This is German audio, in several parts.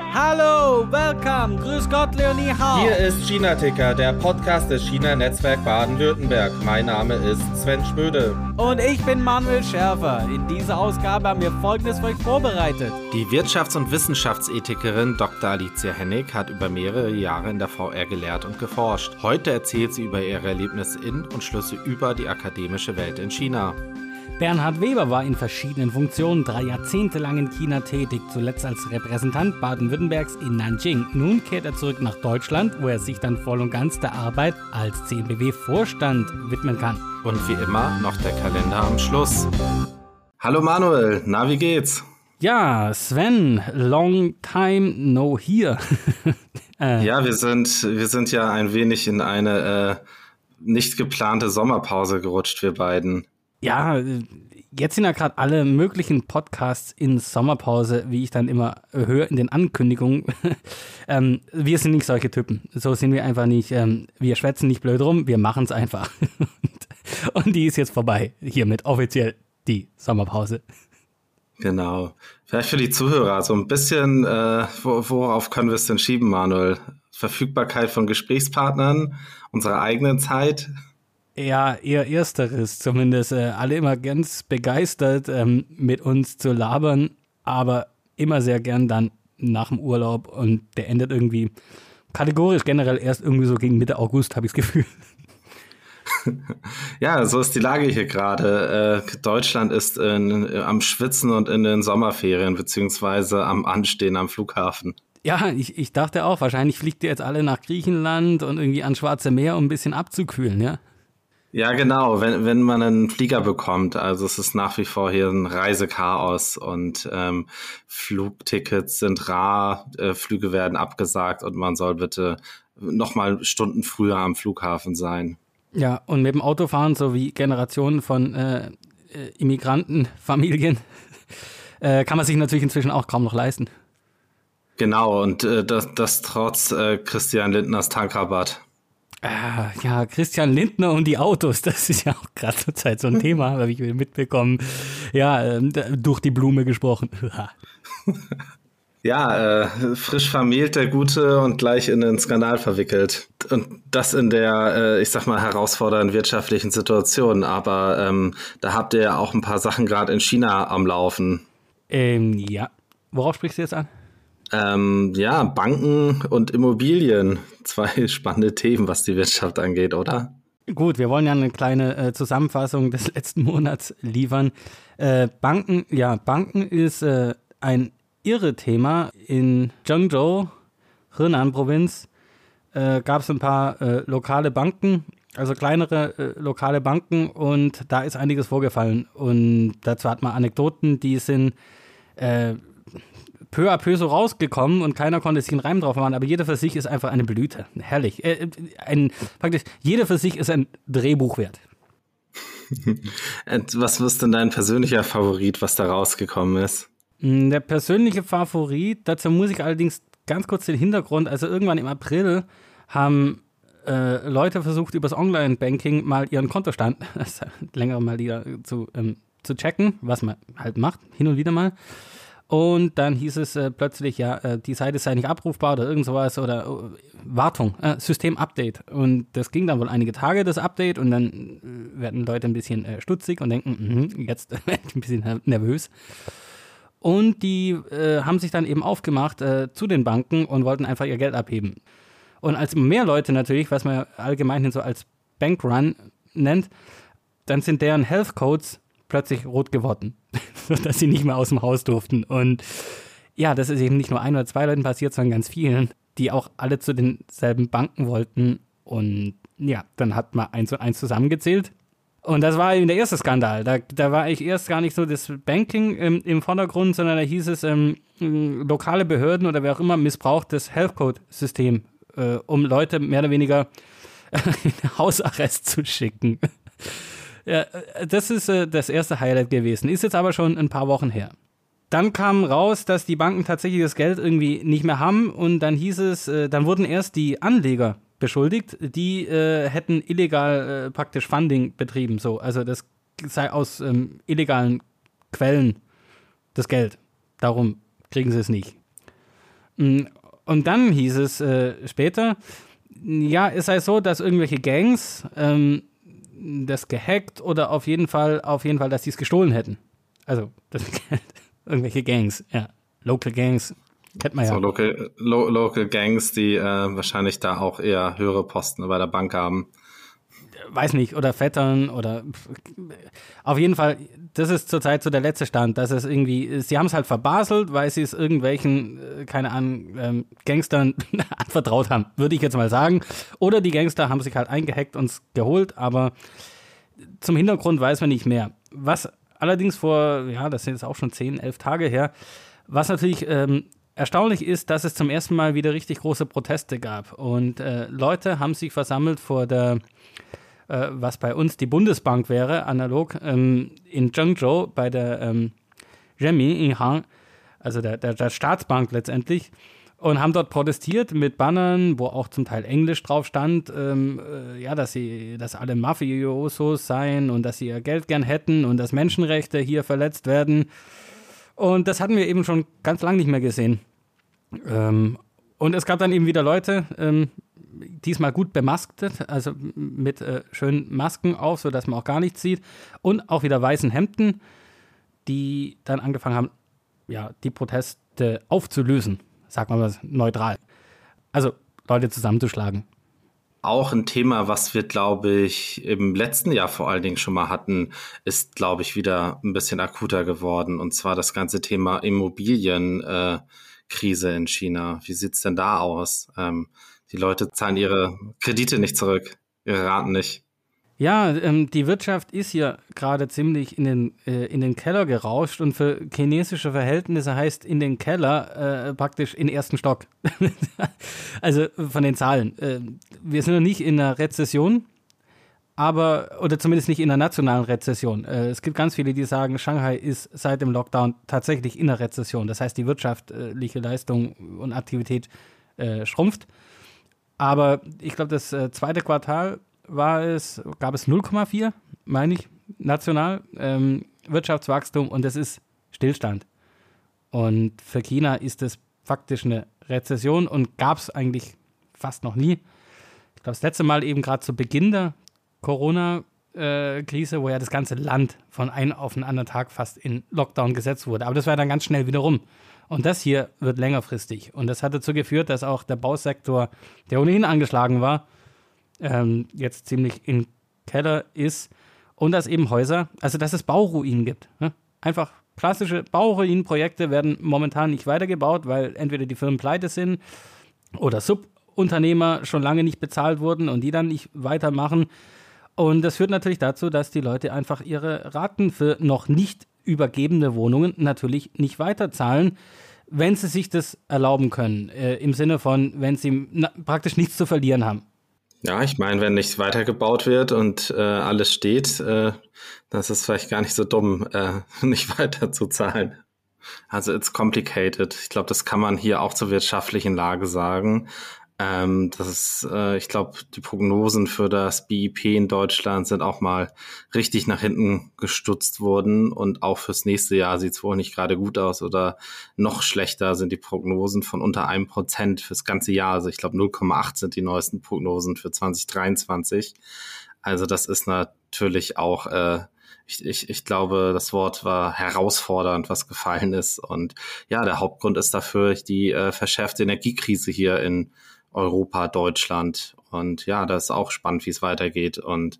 Hallo, welcome, grüß Gott, Leonie Hau. Hier ist China Ticker, der Podcast des China Netzwerk Baden-Württemberg. Mein Name ist Sven Schmöde. Und ich bin Manuel Schärfer. In dieser Ausgabe haben wir Folgendes für euch vorbereitet. Die Wirtschafts- und Wissenschaftsethikerin Dr. Alicia Hennig hat über mehrere Jahre in der VR gelehrt und geforscht. Heute erzählt sie über ihre Erlebnisse in und Schlüsse über die akademische Welt in China. Bernhard Weber war in verschiedenen Funktionen drei Jahrzehnte lang in China tätig, zuletzt als Repräsentant Baden-Württembergs in Nanjing. Nun kehrt er zurück nach Deutschland, wo er sich dann voll und ganz der Arbeit als CNBW-Vorstand widmen kann. Und wie immer noch der Kalender am Schluss. Hallo Manuel, na wie geht's? Ja, Sven, long time no here. äh. Ja, wir sind, wir sind ja ein wenig in eine äh, nicht geplante Sommerpause gerutscht, wir beiden. Ja, jetzt sind ja gerade alle möglichen Podcasts in Sommerpause, wie ich dann immer höre in den Ankündigungen. ähm, wir sind nicht solche Typen. So sind wir einfach nicht. Ähm, wir schwätzen nicht blöd rum, wir machen es einfach. und, die ist jetzt vorbei. Hiermit offiziell die Sommerpause. Genau. Vielleicht für die Zuhörer so ein bisschen, äh, worauf können wir es denn schieben, Manuel? Verfügbarkeit von Gesprächspartnern, unsere eigene Zeit. Ja, eher ersteres zumindest. Äh, alle immer ganz begeistert, ähm, mit uns zu labern, aber immer sehr gern dann nach dem Urlaub und der endet irgendwie kategorisch generell erst irgendwie so gegen Mitte August, habe ich das Gefühl. Ja, so ist die Lage hier gerade. Äh, Deutschland ist in, am Schwitzen und in den Sommerferien, beziehungsweise am Anstehen am Flughafen. Ja, ich, ich dachte auch, wahrscheinlich fliegt ihr jetzt alle nach Griechenland und irgendwie ans Schwarze Meer, um ein bisschen abzukühlen, ja? Ja, genau, wenn, wenn man einen Flieger bekommt. Also es ist nach wie vor hier ein Reisechaos und ähm, Flugtickets sind rar, äh, Flüge werden abgesagt und man soll bitte nochmal Stunden früher am Flughafen sein. Ja, und mit dem Autofahren, so wie Generationen von äh, äh Immigrantenfamilien, äh, kann man sich natürlich inzwischen auch kaum noch leisten. Genau, und äh, das, das trotz äh, Christian Lindners Tankrabatt. Ah, ja, Christian Lindner und die Autos, das ist ja auch gerade zur Zeit so ein Thema, habe ich mitbekommen. Ja, äh, durch die Blume gesprochen. ja, äh, frisch vermählt der Gute und gleich in den Skandal verwickelt. Und das in der, äh, ich sag mal, herausfordernden wirtschaftlichen Situation. Aber ähm, da habt ihr ja auch ein paar Sachen gerade in China am Laufen. Ähm, ja. Worauf sprichst du jetzt an? Ähm, ja, Banken und Immobilien. Zwei spannende Themen, was die Wirtschaft angeht, oder? Gut, wir wollen ja eine kleine äh, Zusammenfassung des letzten Monats liefern. Äh, Banken, ja, Banken ist äh, ein irre Thema. In Zhengzhou, Henan-Provinz, äh, gab es ein paar äh, lokale Banken, also kleinere äh, lokale Banken und da ist einiges vorgefallen. Und dazu hat man Anekdoten, die sind peu à peu so rausgekommen und keiner konnte sich einen Reim drauf machen, aber jeder für sich ist einfach eine Blüte. Herrlich. Äh, ein, praktisch, jeder für sich ist ein Drehbuch wert. was ist denn dein persönlicher Favorit, was da rausgekommen ist? Hm, der persönliche Favorit, dazu muss ich allerdings ganz kurz den Hintergrund, also irgendwann im April haben äh, Leute versucht, übers Online-Banking mal ihren Kontostand, länger mal wieder zu, ähm, zu checken, was man halt macht, hin und wieder mal. Und dann hieß es äh, plötzlich, ja, äh, die Seite sei nicht abrufbar oder irgend sowas oder äh, Wartung, äh, System-Update. Und das ging dann wohl einige Tage, das Update, und dann äh, werden Leute ein bisschen äh, stutzig und denken, mh, jetzt werde ich ein bisschen nervös. Und die haben sich dann eben aufgemacht zu den Banken und wollten einfach ihr Geld abheben. Und als mehr Leute natürlich, was man allgemein so als Bankrun nennt, dann sind deren Health Codes plötzlich rot geworden, sodass sie nicht mehr aus dem Haus durften. Und ja, das ist eben nicht nur ein oder zwei Leuten passiert, sondern ganz vielen, die auch alle zu denselben Banken wollten. Und ja, dann hat man eins und eins zusammengezählt. Und das war eben der erste Skandal. Da, da war ich erst gar nicht so das Banking im, im Vordergrund, sondern da hieß es, ähm, lokale Behörden oder wer auch immer missbraucht das Health-Code-System, äh, um Leute mehr oder weniger in Hausarrest zu schicken. Ja, äh, das ist äh, das erste Highlight gewesen. Ist jetzt aber schon ein paar Wochen her. Dann kam raus, dass die Banken tatsächlich das Geld irgendwie nicht mehr haben und dann hieß es, äh, dann wurden erst die Anleger beschuldigt, die äh, hätten illegal äh, praktisch Funding betrieben. So, also das sei aus ähm, illegalen Quellen das Geld. Darum kriegen sie es nicht. Mm, und dann hieß es äh, später, ja, es sei so, dass irgendwelche Gangs ähm, das gehackt oder auf jeden Fall, auf jeden Fall, dass die es gestohlen hätten. Also, das, irgendwelche Gangs, ja. Local Gangs, kennt man ja. So local, lo, local Gangs, die äh, wahrscheinlich da auch eher höhere Posten bei der Bank haben weiß nicht, oder Vettern oder auf jeden Fall, das ist zurzeit so der letzte Stand, dass es irgendwie, sie haben es halt verbaselt, weil sie es irgendwelchen, äh, keine Ahnung, ähm, Gangstern anvertraut haben, würde ich jetzt mal sagen. Oder die Gangster haben sich halt eingehackt und es geholt, aber zum Hintergrund weiß man nicht mehr. Was allerdings vor, ja, das sind jetzt auch schon 10, 11 Tage her, was natürlich ähm, erstaunlich ist, dass es zum ersten Mal wieder richtig große Proteste gab. Und äh, Leute haben sich versammelt vor der äh, was bei uns die Bundesbank wäre, analog, ähm, in Zhengzhou bei der ähm, Renmin also der, der, der Staatsbank letztendlich, und haben dort protestiert mit Bannern, wo auch zum Teil Englisch drauf stand, ähm, äh, ja, dass sie, dass alle Mafiosos seien und dass sie ihr Geld gern hätten und dass Menschenrechte hier verletzt werden. Und das hatten wir eben schon ganz lange nicht mehr gesehen. Ähm, und es gab dann eben wieder Leute, ähm, diesmal gut bemaskt, also mit äh, schönen Masken auf, sodass man auch gar nichts sieht. Und auch wieder weißen Hemden, die dann angefangen haben, ja, die Proteste aufzulösen, sagt man mal neutral. Also Leute zusammenzuschlagen. Auch ein Thema, was wir, glaube ich, im letzten Jahr vor allen Dingen schon mal hatten, ist, glaube ich, wieder ein bisschen akuter geworden. Und zwar das ganze Thema Immobilienkrise äh, in China. Wie sieht es denn da aus? Ähm, die Leute zahlen ihre Kredite nicht zurück, ihre Raten nicht. Ja, ähm, die Wirtschaft ist ja gerade ziemlich in den, äh, in den Keller gerauscht und für chinesische Verhältnisse heißt in den Keller äh, praktisch in ersten Stock. also von den Zahlen. Äh, wir sind noch nicht in einer Rezession, aber, oder zumindest nicht in einer nationalen Rezession. Äh, es gibt ganz viele, die sagen, Shanghai ist seit dem Lockdown tatsächlich in einer Rezession. Das heißt, die wirtschaftliche Leistung und Aktivität äh, schrumpft. Aber ich glaube, das äh, zweite Quartal war es, gab es 0,4, meine ich, national ähm, Wirtschaftswachstum und das ist Stillstand. Und für China ist das faktisch eine Rezession und gab es eigentlich fast noch nie. Ich glaube, das letzte Mal eben gerade zu Beginn der Corona-Krise, äh, wo ja das ganze Land von einem auf den anderen Tag fast in Lockdown gesetzt wurde. Aber das war dann ganz schnell wieder rum. Und das hier wird längerfristig. Und das hat dazu geführt, dass auch der Bausektor, der ohnehin angeschlagen war, ähm, jetzt ziemlich im Keller ist. Und dass eben Häuser, also dass es Bauruinen gibt. Ne? Einfach klassische Bauruinenprojekte werden momentan nicht weitergebaut, weil entweder die Firmen pleite sind oder Subunternehmer schon lange nicht bezahlt wurden und die dann nicht weitermachen. Und das führt natürlich dazu, dass die Leute einfach ihre Raten für noch nicht übergebene Wohnungen natürlich nicht weiterzahlen, wenn sie sich das erlauben können. Äh, Im Sinne von, wenn sie na, praktisch nichts zu verlieren haben. Ja, ich meine, wenn nichts weitergebaut wird und äh, alles steht, äh, dann ist vielleicht gar nicht so dumm, äh, nicht weiter zu zahlen. Also it's complicated. Ich glaube, das kann man hier auch zur wirtschaftlichen Lage sagen. Ähm, das ist, äh, ich glaube, die Prognosen für das BIP in Deutschland sind auch mal richtig nach hinten gestutzt worden und auch fürs nächste Jahr sieht es wohl nicht gerade gut aus oder noch schlechter sind die Prognosen von unter einem Prozent fürs ganze Jahr. Also ich glaube 0,8 sind die neuesten Prognosen für 2023. Also das ist natürlich auch äh, ich, ich, ich glaube, das Wort war herausfordernd, was gefallen ist. Und ja, der Hauptgrund ist dafür die äh, verschärfte Energiekrise hier in Europa, Deutschland. Und ja, das ist auch spannend, wie es weitergeht. Und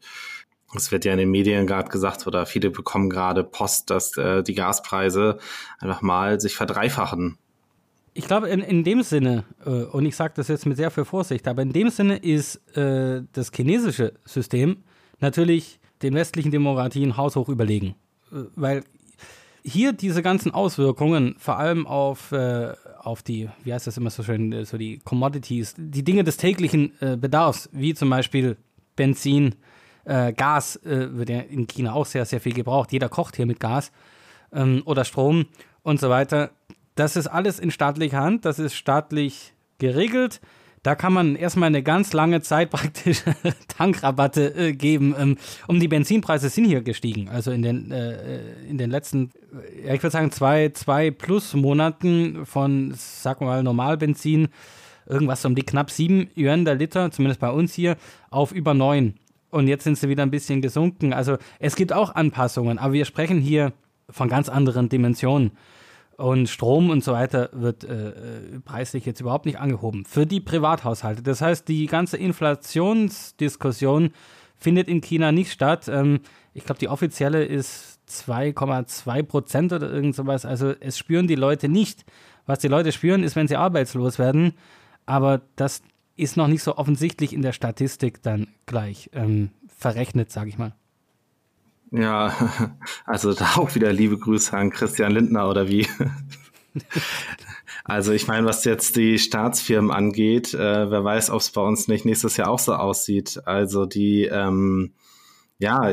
es wird ja in den Medien gerade gesagt, oder viele bekommen gerade Post, dass äh, die Gaspreise einfach mal sich verdreifachen. Ich glaube, in, in dem Sinne, äh, und ich sage das jetzt mit sehr viel Vorsicht, aber in dem Sinne ist äh, das chinesische System natürlich den westlichen Demokratien haushoch überlegen. Äh, weil hier diese ganzen Auswirkungen, vor allem auf, äh, auf die, wie heißt das immer so schön, äh, so die Commodities, die Dinge des täglichen äh, Bedarfs, wie zum Beispiel Benzin, äh, Gas äh, wird ja in China auch sehr, sehr viel gebraucht. Jeder kocht hier mit Gas ähm, oder Strom und so weiter. Das ist alles in staatlicher Hand, das ist staatlich geregelt. Da kann man erstmal eine ganz lange Zeit praktisch Tankrabatte äh, geben. Ähm, um die Benzinpreise sind hier gestiegen. Also in den, äh, in den letzten, ja, ich würde sagen, zwei, zwei plus Monaten von, wir mal, Normalbenzin, irgendwas um die knapp sieben Yuan der Liter, zumindest bei uns hier, auf über neun. Und jetzt sind sie wieder ein bisschen gesunken. Also es gibt auch Anpassungen, aber wir sprechen hier von ganz anderen Dimensionen. Und Strom und so weiter wird äh, äh, preislich jetzt überhaupt nicht angehoben. Für die Privathaushalte. Das heißt, die ganze Inflationsdiskussion findet in China nicht statt. Ähm, ich glaube, die offizielle ist 2,2 Prozent oder irgend sowas. Also es spüren die Leute nicht. Was die Leute spüren, ist, wenn sie arbeitslos werden. Aber das ist noch nicht so offensichtlich in der Statistik dann gleich ähm, verrechnet, sage ich mal. Ja, also da auch wieder liebe Grüße an Christian Lindner oder wie. Also ich meine, was jetzt die Staatsfirmen angeht, äh, wer weiß, ob es bei uns nicht nächstes Jahr auch so aussieht. Also die, ähm, ja,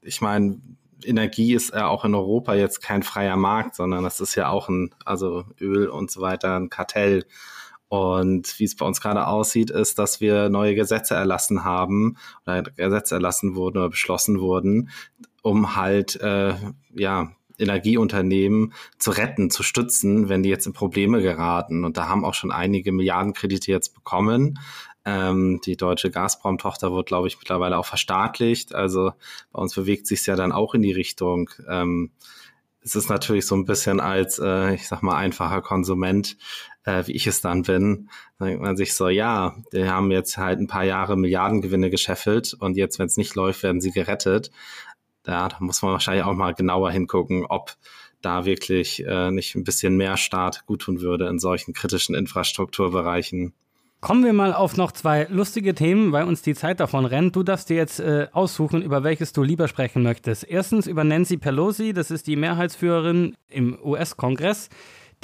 ich meine, Energie ist ja auch in Europa jetzt kein freier Markt, sondern das ist ja auch ein, also Öl und so weiter, ein Kartell. Und wie es bei uns gerade aussieht, ist, dass wir neue Gesetze erlassen haben oder Gesetze erlassen wurden oder beschlossen wurden, um halt äh, ja Energieunternehmen zu retten, zu stützen, wenn die jetzt in Probleme geraten. Und da haben auch schon einige Milliardenkredite jetzt bekommen. Ähm, die deutsche Gazprom-Tochter wird, glaube ich, mittlerweile auch verstaatlicht. Also bei uns bewegt sich ja dann auch in die Richtung. Ähm, es ist natürlich so ein bisschen als, äh, ich sag mal, einfacher Konsument, äh, wie ich es dann bin, denkt man sich so, ja, die haben jetzt halt ein paar Jahre Milliardengewinne gescheffelt und jetzt, wenn es nicht läuft, werden sie gerettet ja, da muss man wahrscheinlich auch mal genauer hingucken, ob da wirklich äh, nicht ein bisschen mehr Staat guttun würde in solchen kritischen Infrastrukturbereichen. Kommen wir mal auf noch zwei lustige Themen, weil uns die Zeit davon rennt. Du darfst dir jetzt äh, aussuchen, über welches du lieber sprechen möchtest. Erstens über Nancy Pelosi, das ist die Mehrheitsführerin im US-Kongress,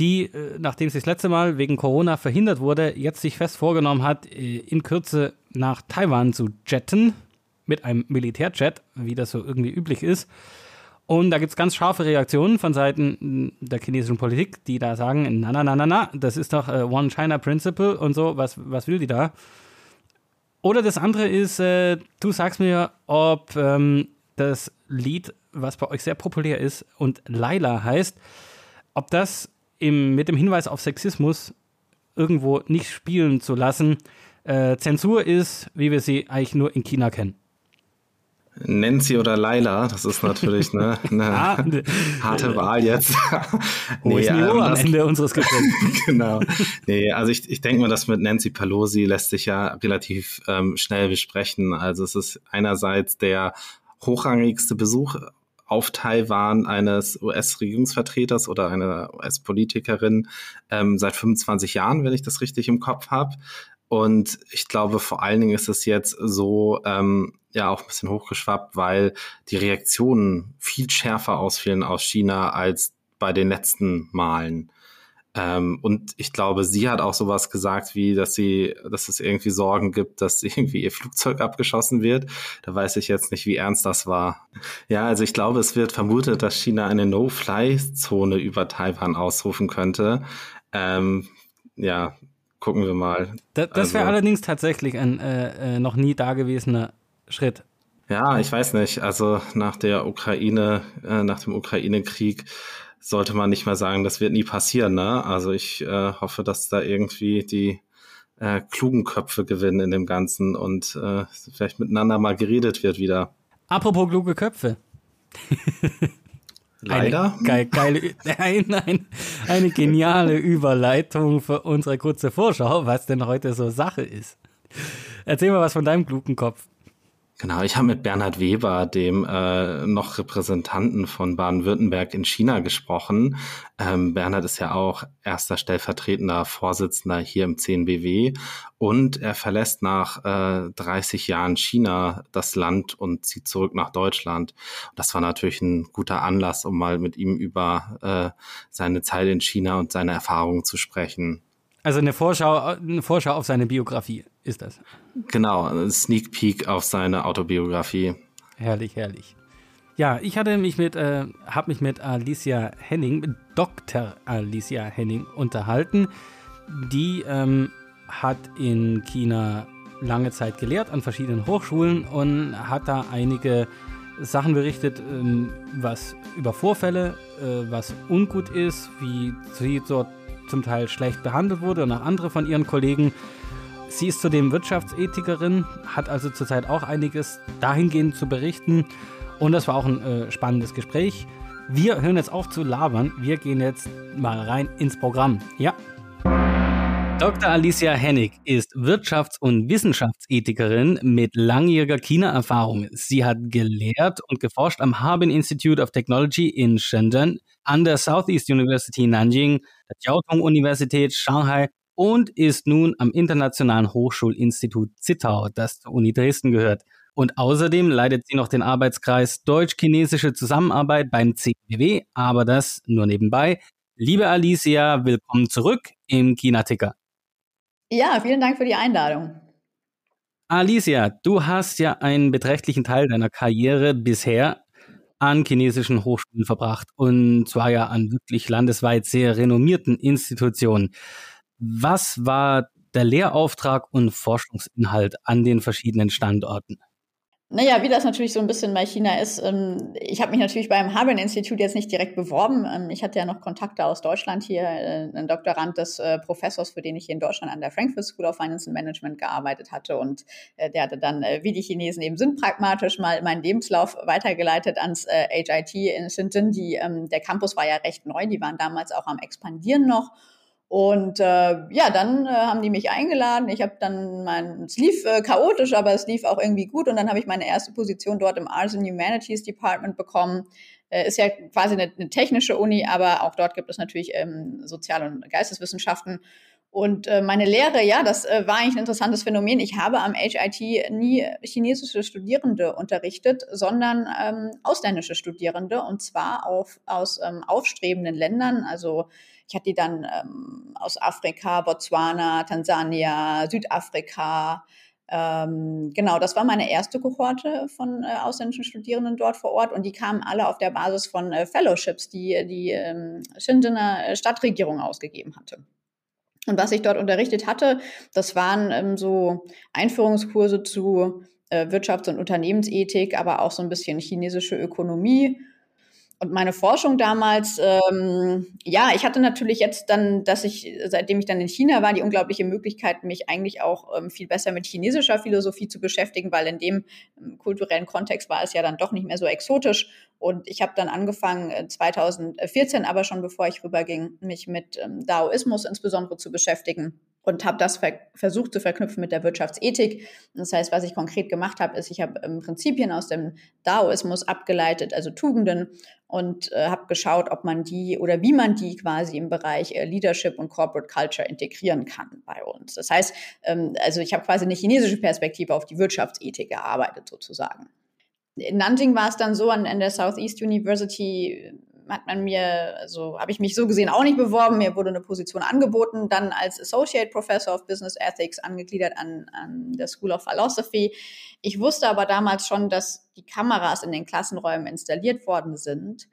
die, äh, nachdem sie das letzte Mal wegen Corona verhindert wurde, jetzt sich fest vorgenommen hat, äh, in Kürze nach Taiwan zu jetten mit einem Militärjet, wie das so irgendwie üblich ist. Und da gibt es ganz scharfe Reaktionen von Seiten der chinesischen Politik, die da sagen, na, na, na, na, na, das ist doch äh, One China Principle und so, was, was will die da? Oder das andere ist, äh, du sagst mir, ob ähm, das Lied, was bei euch sehr populär ist und Laila heißt, ob das im, mit dem Hinweis auf Sexismus irgendwo nicht spielen zu lassen, äh, Zensur ist, wie wir sie eigentlich nur in China kennen. Nancy oder Laila, das ist natürlich ne, eine ah, harte Wahl jetzt. Wo nee, ist Niveau ähm, am Ende unseres Gesprächs? genau. Nee, also ich, ich denke mal, das mit Nancy Pelosi lässt sich ja relativ ähm, schnell besprechen. Also es ist einerseits der hochrangigste Besuch auf Taiwan eines US-Regierungsvertreters oder einer US-Politikerin ähm, seit 25 Jahren, wenn ich das richtig im Kopf habe. Und ich glaube, vor allen Dingen ist es jetzt so, ähm, ja auch ein bisschen hochgeschwappt, weil die Reaktionen viel schärfer ausfielen aus China als bei den letzten Malen. Ähm, und ich glaube, sie hat auch sowas gesagt, wie, dass sie, dass es irgendwie Sorgen gibt, dass irgendwie ihr Flugzeug abgeschossen wird. Da weiß ich jetzt nicht, wie ernst das war. Ja, also ich glaube, es wird vermutet, dass China eine No-Fly-Zone über Taiwan ausrufen könnte. Ähm, ja, gucken wir mal. Das, das wäre also, allerdings tatsächlich ein äh, äh, noch nie dagewesener Schritt? Ja, ich weiß nicht. Also nach der Ukraine, äh, nach dem Ukraine-Krieg sollte man nicht mehr sagen, das wird nie passieren. Ne? Also ich äh, hoffe, dass da irgendwie die äh, klugen Köpfe gewinnen in dem Ganzen und äh, vielleicht miteinander mal geredet wird wieder. Apropos kluge Köpfe. Leider. Eine, geil, geile, nein, nein, eine geniale Überleitung für unsere kurze Vorschau, was denn heute so Sache ist. Erzähl mal was von deinem klugen Kopf. Genau, ich habe mit Bernhard Weber, dem äh, noch Repräsentanten von Baden-Württemberg in China gesprochen. Ähm, Bernhard ist ja auch erster stellvertretender Vorsitzender hier im CNBW und er verlässt nach äh, 30 Jahren China das Land und zieht zurück nach Deutschland. Das war natürlich ein guter Anlass, um mal mit ihm über äh, seine Zeit in China und seine Erfahrungen zu sprechen. Also eine Vorschau, eine Vorschau auf seine Biografie ist das. Genau, ein Sneak Peek auf seine Autobiografie. Herrlich, herrlich. Ja, ich hatte mich mit, äh, habe mich mit Alicia Henning, Dr. Alicia Henning unterhalten. Die ähm, hat in China lange Zeit gelehrt an verschiedenen Hochschulen und hat da einige Sachen berichtet, ähm, was über Vorfälle, äh, was ungut ist, wie sie dort zum Teil schlecht behandelt wurde und auch andere von ihren Kollegen. Sie ist zudem Wirtschaftsethikerin, hat also zurzeit auch einiges dahingehend zu berichten. Und das war auch ein äh, spannendes Gespräch. Wir hören jetzt auf zu labern. Wir gehen jetzt mal rein ins Programm. Ja. Dr. Alicia Hennig ist Wirtschafts- und Wissenschaftsethikerin mit langjähriger China-Erfahrung. Sie hat gelehrt und geforscht am Harbin Institute of Technology in Shenzhen, an der Southeast University Nanjing, der Jiaotong-Universität Shanghai und ist nun am Internationalen Hochschulinstitut Zittau, das zur Uni Dresden gehört. Und außerdem leitet sie noch den Arbeitskreis Deutsch-Chinesische Zusammenarbeit beim CBW, aber das nur nebenbei. Liebe Alicia, willkommen zurück im China-Ticker. Ja, vielen Dank für die Einladung. Alicia, du hast ja einen beträchtlichen Teil deiner Karriere bisher an chinesischen Hochschulen verbracht und zwar ja an wirklich landesweit sehr renommierten Institutionen. Was war der Lehrauftrag und Forschungsinhalt an den verschiedenen Standorten? Naja, wie das natürlich so ein bisschen bei China ist, ähm, ich habe mich natürlich beim Harbin Institut jetzt nicht direkt beworben. Ähm, ich hatte ja noch Kontakte aus Deutschland hier, äh, ein Doktorand des äh, Professors, für den ich hier in Deutschland an der Frankfurt School of Finance and Management gearbeitet hatte. Und äh, der hatte dann, wie die Chinesen eben sind, pragmatisch mal meinen Lebenslauf weitergeleitet ans HIT in Shenzhen. Die, ähm, der Campus war ja recht neu, die waren damals auch am Expandieren noch. Und äh, ja, dann äh, haben die mich eingeladen. Ich habe dann mein, es lief äh, chaotisch, aber es lief auch irgendwie gut. Und dann habe ich meine erste Position dort im Arts and Humanities Department bekommen. Äh, ist ja quasi eine, eine, technische Uni, aber auch dort gibt es natürlich ähm, Sozial- und Geisteswissenschaften. Und äh, meine Lehre, ja, das äh, war eigentlich ein interessantes Phänomen. Ich habe am HIT nie chinesische Studierende unterrichtet, sondern ähm, ausländische Studierende und zwar auf, aus ähm, aufstrebenden Ländern, also ich hatte die dann ähm, aus Afrika, Botswana, Tansania, Südafrika. Ähm, genau, das war meine erste Kohorte von äh, ausländischen Studierenden dort vor Ort und die kamen alle auf der Basis von äh, Fellowships, die die ähm, Shenzhener äh, Stadtregierung ausgegeben hatte. Und was ich dort unterrichtet hatte, das waren ähm, so Einführungskurse zu äh, Wirtschafts- und Unternehmensethik, aber auch so ein bisschen chinesische Ökonomie und meine Forschung damals, ähm, ja, ich hatte natürlich jetzt dann, dass ich, seitdem ich dann in China war, die unglaubliche Möglichkeit, mich eigentlich auch ähm, viel besser mit chinesischer Philosophie zu beschäftigen, weil in dem ähm, kulturellen Kontext war es ja dann doch nicht mehr so exotisch. Und ich habe dann angefangen, 2014, äh, aber schon bevor ich rüberging, mich mit ähm, Daoismus insbesondere zu beschäftigen und habe das ver versucht zu verknüpfen mit der Wirtschaftsethik. Das heißt, was ich konkret gemacht habe, ist, ich habe ähm, Prinzipien aus dem Daoismus abgeleitet, also Tugenden, und äh, habe geschaut, ob man die oder wie man die quasi im Bereich äh, Leadership und Corporate Culture integrieren kann bei uns. Das heißt, ähm, also ich habe quasi eine chinesische Perspektive auf die Wirtschaftsethik gearbeitet sozusagen. In Nanjing war es dann so, an, an der Southeast University hat man mir, also habe ich mich so gesehen auch nicht beworben. Mir wurde eine Position angeboten, dann als Associate Professor of Business Ethics angegliedert an, an der School of Philosophy. Ich wusste aber damals schon, dass die Kameras in den Klassenräumen installiert worden sind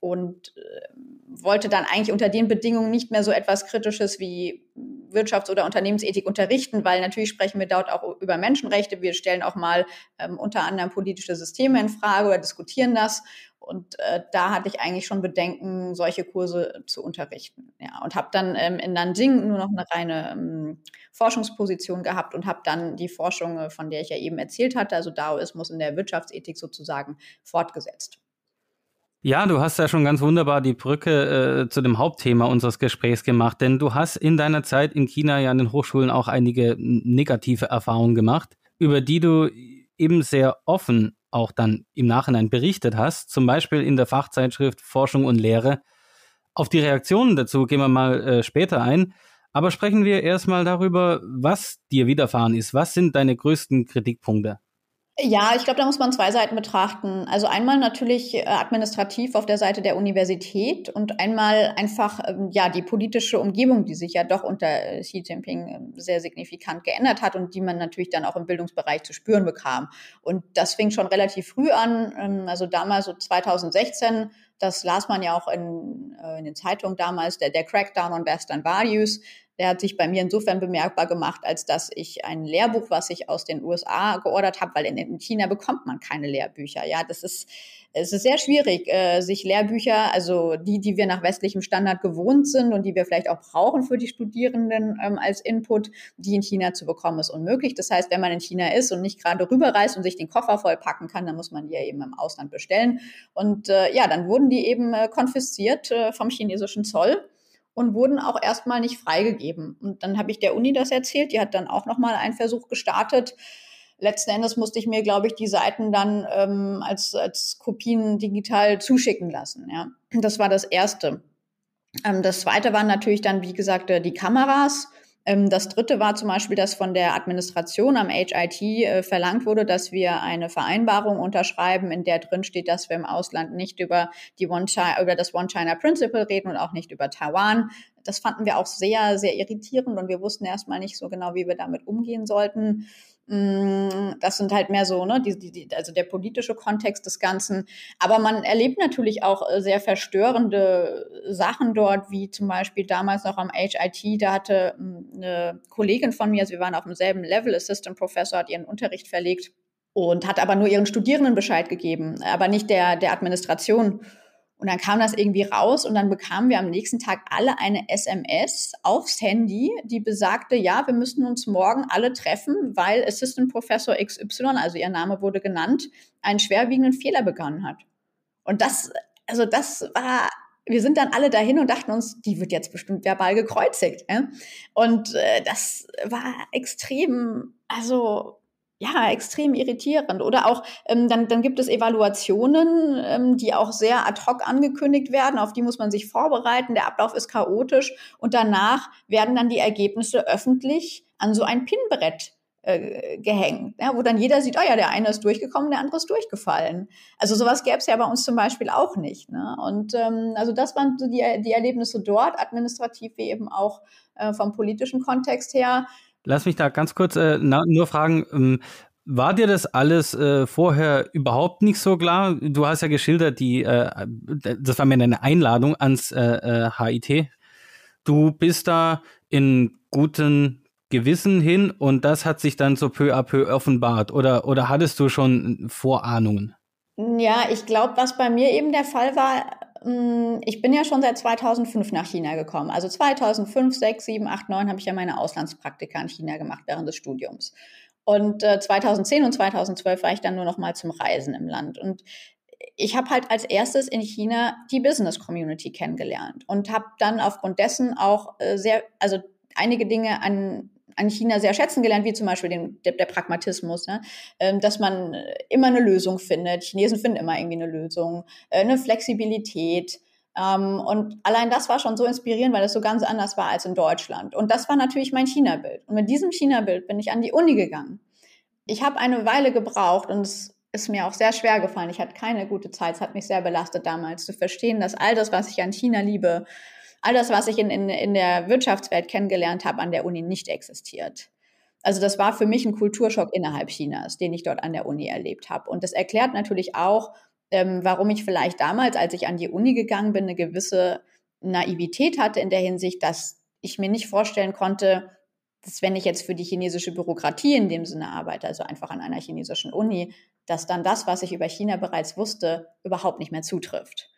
und äh, wollte dann eigentlich unter den Bedingungen nicht mehr so etwas Kritisches wie Wirtschafts- oder Unternehmensethik unterrichten, weil natürlich sprechen wir dort auch über Menschenrechte. Wir stellen auch mal ähm, unter anderem politische Systeme in Frage oder diskutieren das. Und äh, da hatte ich eigentlich schon Bedenken, solche Kurse zu unterrichten. Ja, und habe dann ähm, in Nanjing nur noch eine reine ähm, Forschungsposition gehabt und habe dann die Forschung, äh, von der ich ja eben erzählt hatte, also Daoismus in der Wirtschaftsethik sozusagen, fortgesetzt. Ja, du hast ja schon ganz wunderbar die Brücke äh, zu dem Hauptthema unseres Gesprächs gemacht, denn du hast in deiner Zeit in China ja an den Hochschulen auch einige negative Erfahrungen gemacht, über die du eben sehr offen auch dann im Nachhinein berichtet hast, zum Beispiel in der Fachzeitschrift Forschung und Lehre. Auf die Reaktionen dazu gehen wir mal äh, später ein. Aber sprechen wir erstmal darüber, was dir widerfahren ist. Was sind deine größten Kritikpunkte? Ja, ich glaube, da muss man zwei Seiten betrachten. Also einmal natürlich äh, administrativ auf der Seite der Universität und einmal einfach ähm, ja die politische Umgebung, die sich ja doch unter äh, Xi Jinping ähm, sehr signifikant geändert hat und die man natürlich dann auch im Bildungsbereich zu spüren bekam. Und das fing schon relativ früh an. Ähm, also damals so 2016 Das las man ja auch in, äh, in den Zeitungen damals, der, der Crackdown on Western Values. Der hat sich bei mir insofern bemerkbar gemacht, als dass ich ein Lehrbuch, was ich aus den USA geordert habe, weil in, in China bekommt man keine Lehrbücher. Ja, das ist es ist sehr schwierig, äh, sich Lehrbücher, also die, die wir nach westlichem Standard gewohnt sind und die wir vielleicht auch brauchen für die Studierenden ähm, als Input, die in China zu bekommen, ist unmöglich. Das heißt, wenn man in China ist und nicht gerade rüberreist und sich den Koffer voll packen kann, dann muss man die ja eben im Ausland bestellen. Und äh, ja, dann wurden die eben äh, konfisziert äh, vom chinesischen Zoll und wurden auch erstmal nicht freigegeben. Und dann habe ich der Uni das erzählt, die hat dann auch nochmal einen Versuch gestartet. Letzten Endes musste ich mir, glaube ich, die Seiten dann ähm, als, als Kopien digital zuschicken lassen. Ja. Das war das Erste. Ähm, das Zweite waren natürlich dann, wie gesagt, äh, die Kameras. Ähm, das dritte war zum Beispiel, dass von der Administration am HIT äh, verlangt wurde, dass wir eine Vereinbarung unterschreiben, in der drin steht, dass wir im Ausland nicht über die One China, über das One China Principle reden und auch nicht über Taiwan. Das fanden wir auch sehr, sehr irritierend und wir wussten erstmal nicht so genau, wie wir damit umgehen sollten. Mm, das sind halt mehr so, ne, die, die, also der politische Kontext des Ganzen. Aber man erlebt natürlich auch äh, sehr verstörende Sachen dort, wie zum Beispiel damals noch am HIT, da hatte mm, eine Kollegin von mir, also wir waren auf demselben Level, Assistant Professor, hat ihren Unterricht verlegt und hat aber nur ihren Studierenden Bescheid gegeben, aber nicht der, der Administration. Und dann kam das irgendwie raus und dann bekamen wir am nächsten Tag alle eine SMS aufs Handy, die besagte, ja, wir müssen uns morgen alle treffen, weil Assistant Professor XY, also ihr Name wurde genannt, einen schwerwiegenden Fehler begangen hat. Und das, also das war, wir sind dann alle dahin und dachten uns, die wird jetzt bestimmt verbal gekreuzigt. Ja? Und äh, das war extrem, also ja, extrem irritierend. Oder auch, ähm, dann, dann gibt es Evaluationen, ähm, die auch sehr ad hoc angekündigt werden, auf die muss man sich vorbereiten. Der Ablauf ist chaotisch und danach werden dann die Ergebnisse öffentlich an so ein Pinbrett äh, gehängt, ja, wo dann jeder sieht, oh ja, der eine ist durchgekommen, der andere ist durchgefallen. Also sowas gäbe es ja bei uns zum Beispiel auch nicht. Ne? Und ähm, also das waren so die, die Erlebnisse dort, administrativ wie eben auch äh, vom politischen Kontext her. Lass mich da ganz kurz äh, na, nur fragen, ähm, war dir das alles äh, vorher überhaupt nicht so klar? Du hast ja geschildert, die, äh, das war mir eine Einladung ans äh, HIT. Äh, du bist da in guten Gewissen hin und das hat sich dann so peu à peu offenbart. Oder, oder hattest du schon Vorahnungen? Ja, ich glaube, was bei mir eben der Fall war, ich bin ja schon seit 2005 nach China gekommen. Also 2005, 6, 7, 8, 9 habe ich ja meine Auslandspraktika in China gemacht während des Studiums. Und äh, 2010 und 2012 war ich dann nur noch mal zum Reisen im Land. Und ich habe halt als erstes in China die Business Community kennengelernt und habe dann aufgrund dessen auch äh, sehr, also einige Dinge an an China sehr schätzen gelernt, wie zum Beispiel den, der, der Pragmatismus, ne? ähm, dass man immer eine Lösung findet. Chinesen finden immer irgendwie eine Lösung, äh, eine Flexibilität. Ähm, und allein das war schon so inspirierend, weil es so ganz anders war als in Deutschland. Und das war natürlich mein China-Bild. Und mit diesem China-Bild bin ich an die Uni gegangen. Ich habe eine Weile gebraucht und es ist mir auch sehr schwer gefallen. Ich hatte keine gute Zeit. Es hat mich sehr belastet damals zu verstehen, dass all das, was ich an China liebe, all das, was ich in, in, in der Wirtschaftswelt kennengelernt habe, an der Uni nicht existiert. Also das war für mich ein Kulturschock innerhalb Chinas, den ich dort an der Uni erlebt habe. Und das erklärt natürlich auch, ähm, warum ich vielleicht damals, als ich an die Uni gegangen bin, eine gewisse Naivität hatte in der Hinsicht, dass ich mir nicht vorstellen konnte, dass wenn ich jetzt für die chinesische Bürokratie in dem Sinne arbeite, also einfach an einer chinesischen Uni, dass dann das, was ich über China bereits wusste, überhaupt nicht mehr zutrifft.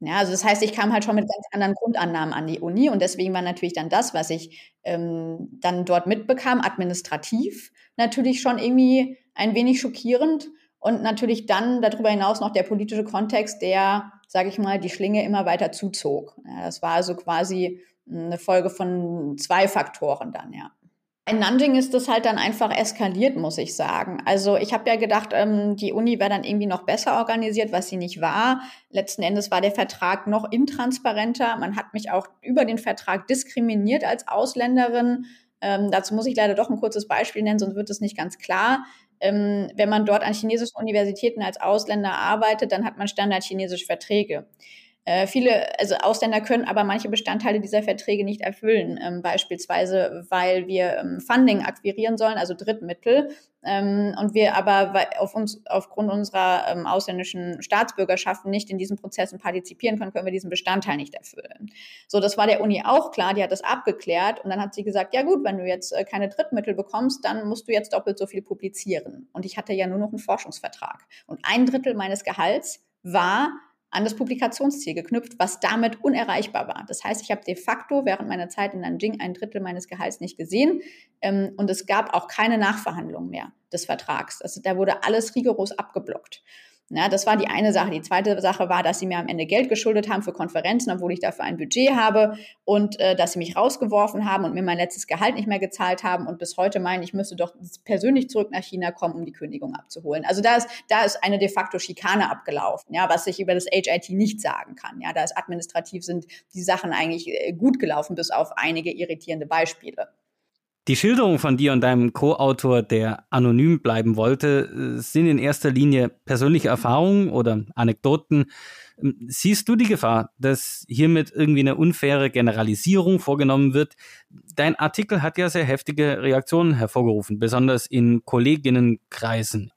Ja, also das heißt, ich kam halt schon mit ganz anderen Grundannahmen an die Uni und deswegen war natürlich dann das, was ich ähm, dann dort mitbekam, administrativ natürlich schon irgendwie ein wenig schockierend und natürlich dann darüber hinaus noch der politische Kontext, der, sage ich mal, die Schlinge immer weiter zuzog. Ja, das war also quasi eine Folge von zwei Faktoren dann, ja. In Nanjing ist das halt dann einfach eskaliert, muss ich sagen. Also ich habe ja gedacht, ähm, die Uni wäre dann irgendwie noch besser organisiert, was sie nicht war. Letzten Endes war der Vertrag noch intransparenter. Man hat mich auch über den Vertrag diskriminiert als Ausländerin. Ähm, dazu muss ich leider doch ein kurzes Beispiel nennen, sonst wird es nicht ganz klar. Ähm, wenn man dort an chinesischen Universitäten als Ausländer arbeitet, dann hat man standardchinesische Verträge. Äh, viele, also Ausländer können aber manche Bestandteile dieser Verträge nicht erfüllen, ähm, beispielsweise weil wir ähm, Funding akquirieren sollen, also Drittmittel, ähm, und wir aber auf uns, aufgrund unserer ähm, ausländischen Staatsbürgerschaften nicht in diesen Prozessen partizipieren können, können wir diesen Bestandteil nicht erfüllen. So, das war der Uni auch klar, die hat das abgeklärt und dann hat sie gesagt, ja gut, wenn du jetzt äh, keine Drittmittel bekommst, dann musst du jetzt doppelt so viel publizieren. Und ich hatte ja nur noch einen Forschungsvertrag. Und ein Drittel meines Gehalts war an das Publikationsziel geknüpft, was damit unerreichbar war. Das heißt, ich habe de facto während meiner Zeit in Nanjing ein Drittel meines Gehalts nicht gesehen ähm, und es gab auch keine Nachverhandlung mehr des Vertrags. Also da wurde alles rigoros abgeblockt. Ja, das war die eine Sache. Die zweite Sache war, dass sie mir am Ende Geld geschuldet haben für Konferenzen, obwohl ich dafür ein Budget habe und äh, dass sie mich rausgeworfen haben und mir mein letztes Gehalt nicht mehr gezahlt haben und bis heute meinen, ich müsste doch persönlich zurück nach China kommen, um die Kündigung abzuholen. Also da ist, da ist eine de facto Schikane abgelaufen, ja, was ich über das HIT nicht sagen kann. Ja, da ist administrativ sind die Sachen eigentlich äh, gut gelaufen, bis auf einige irritierende Beispiele. Die Schilderungen von dir und deinem Co-Autor, der anonym bleiben wollte, äh, sind in erster Linie persönliche Erfahrungen oder Anekdoten. Ähm, siehst du die Gefahr, dass hiermit irgendwie eine unfaire Generalisierung vorgenommen wird? Dein Artikel hat ja sehr heftige Reaktionen hervorgerufen, besonders in Kolleginnenkreisen.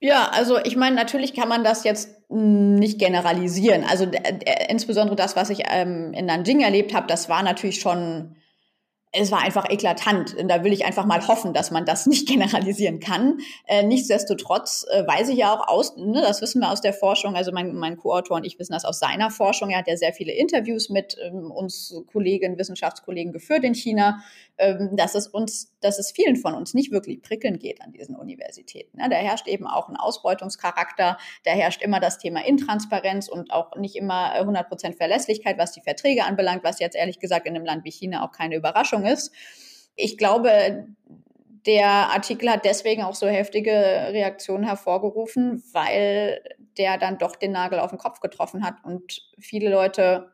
Ja, also ich meine, natürlich kann man das jetzt nicht generalisieren. Also äh, insbesondere das, was ich ähm, in Nanjing erlebt habe, das war natürlich schon es war einfach eklatant. Und da will ich einfach mal hoffen, dass man das nicht generalisieren kann. Äh, nichtsdestotrotz äh, weiß ich ja auch aus, ne, das wissen wir aus der Forschung, also mein, mein Co-Autor und ich wissen das aus seiner Forschung. Er hat ja sehr viele Interviews mit ähm, uns Kollegen, Wissenschaftskollegen geführt in China, ähm, dass es uns, dass es vielen von uns nicht wirklich prickeln geht an diesen Universitäten. Ne? Da herrscht eben auch ein Ausbeutungscharakter, da herrscht immer das Thema Intransparenz und auch nicht immer 100 Prozent Verlässlichkeit, was die Verträge anbelangt, was jetzt ehrlich gesagt in einem Land wie China auch keine Überraschung ist. Ich glaube, der Artikel hat deswegen auch so heftige Reaktionen hervorgerufen, weil der dann doch den Nagel auf den Kopf getroffen hat und viele Leute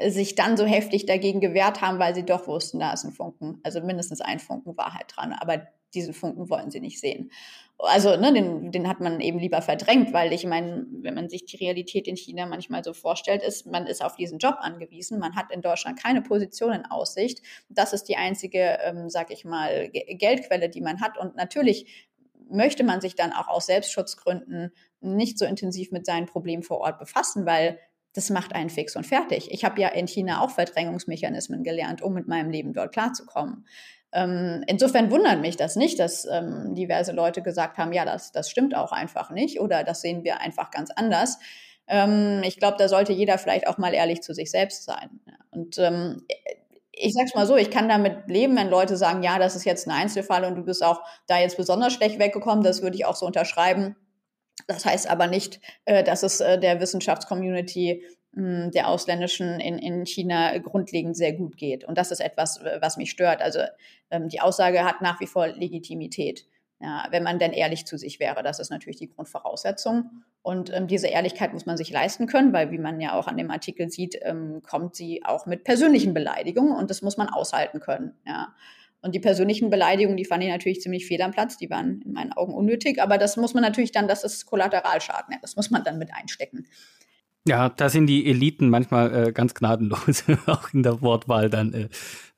sich dann so heftig dagegen gewehrt haben, weil sie doch wussten, da ist ein Funken, also mindestens ein Funken Wahrheit dran, aber diesen Funken wollen sie nicht sehen. Also, ne, den, den hat man eben lieber verdrängt, weil ich meine, wenn man sich die Realität in China manchmal so vorstellt, ist, man ist auf diesen Job angewiesen, man hat in Deutschland keine Position in Aussicht. Das ist die einzige, ähm, sag ich mal, Geldquelle, die man hat. Und natürlich möchte man sich dann auch aus Selbstschutzgründen nicht so intensiv mit seinen Problemen vor Ort befassen, weil das macht einen fix und fertig. Ich habe ja in China auch Verdrängungsmechanismen gelernt, um mit meinem Leben dort klarzukommen. Ähm, insofern wundert mich das nicht, dass ähm, diverse Leute gesagt haben, ja, das, das stimmt auch einfach nicht oder das sehen wir einfach ganz anders. Ähm, ich glaube, da sollte jeder vielleicht auch mal ehrlich zu sich selbst sein. Und ähm, ich sag's mal so, ich kann damit leben, wenn Leute sagen, ja, das ist jetzt ein Einzelfall und du bist auch da jetzt besonders schlecht weggekommen, das würde ich auch so unterschreiben. Das heißt aber nicht, äh, dass es äh, der Wissenschaftscommunity der ausländischen in, in China grundlegend sehr gut geht. Und das ist etwas, was mich stört. Also ähm, die Aussage hat nach wie vor Legitimität. Ja, wenn man denn ehrlich zu sich wäre, das ist natürlich die Grundvoraussetzung. Und ähm, diese Ehrlichkeit muss man sich leisten können, weil, wie man ja auch an dem Artikel sieht, ähm, kommt sie auch mit persönlichen Beleidigungen und das muss man aushalten können. Ja. Und die persönlichen Beleidigungen, die fand ich natürlich ziemlich fehl am Platz. Die waren in meinen Augen unnötig. Aber das muss man natürlich dann, das ist Kollateralschaden. Ja, das muss man dann mit einstecken. Ja, da sind die Eliten manchmal äh, ganz gnadenlos, auch in der Wortwahl dann. Äh,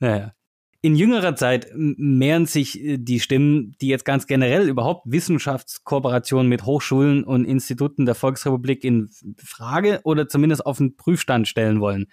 naja. In jüngerer Zeit mehren sich äh, die Stimmen, die jetzt ganz generell überhaupt Wissenschaftskooperationen mit Hochschulen und Instituten der Volksrepublik in Frage oder zumindest auf den Prüfstand stellen wollen.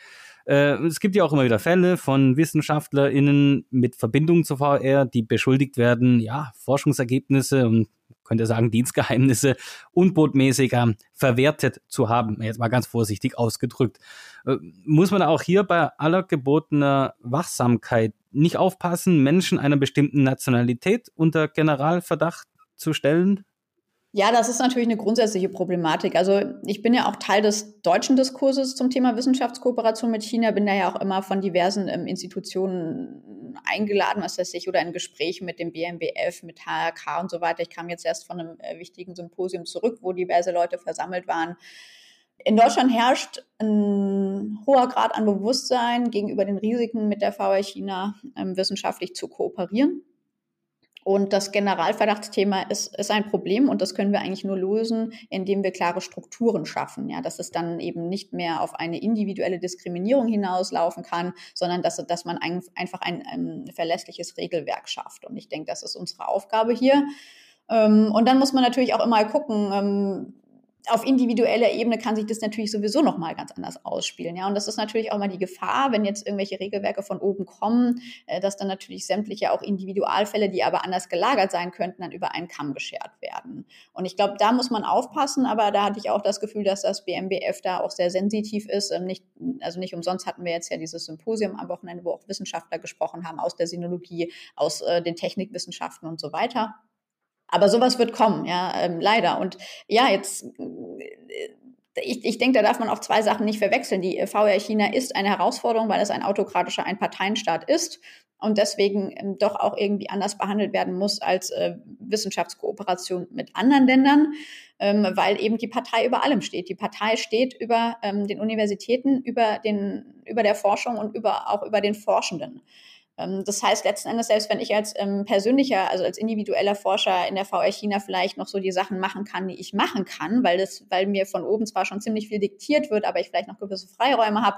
Äh, es gibt ja auch immer wieder Fälle von WissenschaftlerInnen mit Verbindung zur VR, die beschuldigt werden, ja, Forschungsergebnisse und könnte sagen, Dienstgeheimnisse unbotmäßiger verwertet zu haben. Jetzt mal ganz vorsichtig ausgedrückt. Äh, muss man auch hier bei aller gebotener Wachsamkeit nicht aufpassen, Menschen einer bestimmten Nationalität unter Generalverdacht zu stellen? Ja, das ist natürlich eine grundsätzliche Problematik. Also ich bin ja auch Teil des deutschen Diskurses zum Thema Wissenschaftskooperation mit China, bin da ja auch immer von diversen ähm, Institutionen eingeladen, was weiß ich, oder in Gesprächen mit dem BMBF, mit HRK und so weiter. Ich kam jetzt erst von einem äh, wichtigen Symposium zurück, wo diverse Leute versammelt waren. In Deutschland herrscht ein hoher Grad an Bewusstsein gegenüber den Risiken mit der VR China ähm, wissenschaftlich zu kooperieren. Und das Generalverdachtsthema ist, ist ein Problem und das können wir eigentlich nur lösen, indem wir klare Strukturen schaffen. Ja, dass es dann eben nicht mehr auf eine individuelle Diskriminierung hinauslaufen kann, sondern dass, dass man ein, einfach ein, ein verlässliches Regelwerk schafft. Und ich denke, das ist unsere Aufgabe hier. Ähm, und dann muss man natürlich auch immer gucken, ähm, auf individueller Ebene kann sich das natürlich sowieso noch mal ganz anders ausspielen. Ja, und das ist natürlich auch mal die Gefahr, wenn jetzt irgendwelche Regelwerke von oben kommen, äh, dass dann natürlich sämtliche auch Individualfälle, die aber anders gelagert sein könnten, dann über einen Kamm geschert werden. Und ich glaube, da muss man aufpassen, aber da hatte ich auch das Gefühl, dass das BMBF da auch sehr sensitiv ist. Ähm, nicht, also nicht umsonst hatten wir jetzt ja dieses Symposium am Wochenende, wo auch Wissenschaftler gesprochen haben aus der Sinologie, aus äh, den Technikwissenschaften und so weiter. Aber sowas wird kommen, ja, ähm, leider. Und ja, jetzt, äh, ich, ich denke, da darf man auch zwei Sachen nicht verwechseln. Die VR China ist eine Herausforderung, weil es ein autokratischer Einparteienstaat ist und deswegen ähm, doch auch irgendwie anders behandelt werden muss als äh, Wissenschaftskooperation mit anderen Ländern, ähm, weil eben die Partei über allem steht. Die Partei steht über ähm, den Universitäten, über, den, über der Forschung und über, auch über den Forschenden. Ähm, das heißt letzten Endes, selbst wenn ich als ähm, persönlicher, also als individueller Forscher in der VR China vielleicht noch so die Sachen machen kann, die ich machen kann, weil das, weil mir von oben zwar schon ziemlich viel diktiert wird, aber ich vielleicht noch gewisse Freiräume habe,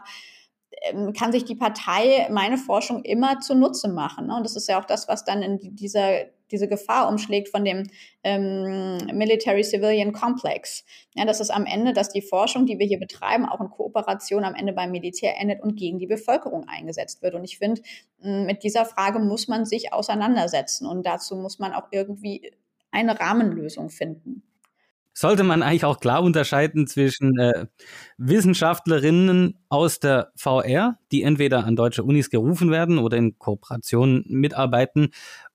ähm, kann sich die Partei meine Forschung immer zunutze machen. Ne? Und das ist ja auch das, was dann in dieser diese Gefahr umschlägt von dem ähm, Military-Civilian Complex. Ja, das ist am Ende, dass die Forschung, die wir hier betreiben, auch in Kooperation am Ende beim Militär endet und gegen die Bevölkerung eingesetzt wird. Und ich finde, mit dieser Frage muss man sich auseinandersetzen und dazu muss man auch irgendwie eine Rahmenlösung finden sollte man eigentlich auch klar unterscheiden zwischen äh, Wissenschaftlerinnen aus der VR, die entweder an deutsche Unis gerufen werden oder in Kooperation mitarbeiten,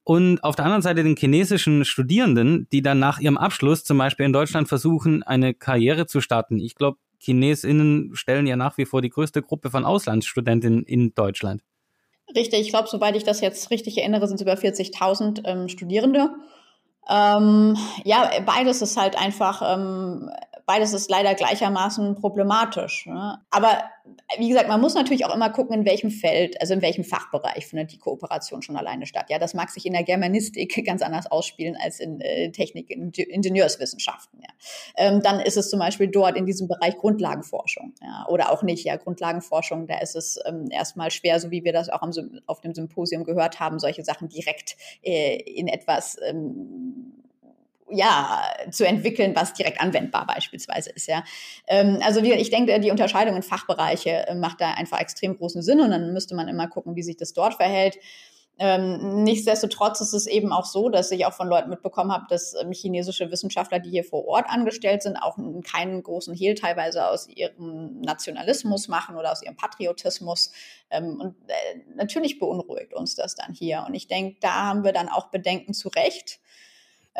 und auf der anderen Seite den chinesischen Studierenden, die dann nach ihrem Abschluss zum Beispiel in Deutschland versuchen, eine Karriere zu starten. Ich glaube, Chinesinnen stellen ja nach wie vor die größte Gruppe von Auslandsstudentinnen in Deutschland. Richtig, ich glaube, soweit ich das jetzt richtig erinnere, sind es über 40.000 ähm, Studierende. Ähm, ja, beides ist halt einfach, ähm, beides ist leider gleichermaßen problematisch. Ne? Aber wie gesagt, man muss natürlich auch immer gucken, in welchem Feld, also in welchem Fachbereich findet die Kooperation schon alleine statt. Ja, das mag sich in der Germanistik ganz anders ausspielen als in äh, Technik, in Ingenieurswissenschaften. Ja. Ähm, dann ist es zum Beispiel dort in diesem Bereich Grundlagenforschung. Ja, oder auch nicht. Ja, Grundlagenforschung, da ist es ähm, erstmal schwer, so wie wir das auch am, auf dem Symposium gehört haben, solche Sachen direkt äh, in etwas ähm, ja, zu entwickeln, was direkt anwendbar beispielsweise ist, ja. Ähm, also wie, ich denke, die Unterscheidung in Fachbereiche äh, macht da einfach extrem großen Sinn und dann müsste man immer gucken, wie sich das dort verhält. Ähm, nichtsdestotrotz ist es eben auch so, dass ich auch von Leuten mitbekommen habe, dass ähm, chinesische Wissenschaftler, die hier vor Ort angestellt sind, auch keinen großen Hehl teilweise aus ihrem Nationalismus machen oder aus ihrem Patriotismus. Ähm, und äh, natürlich beunruhigt uns das dann hier. Und ich denke, da haben wir dann auch Bedenken zu Recht.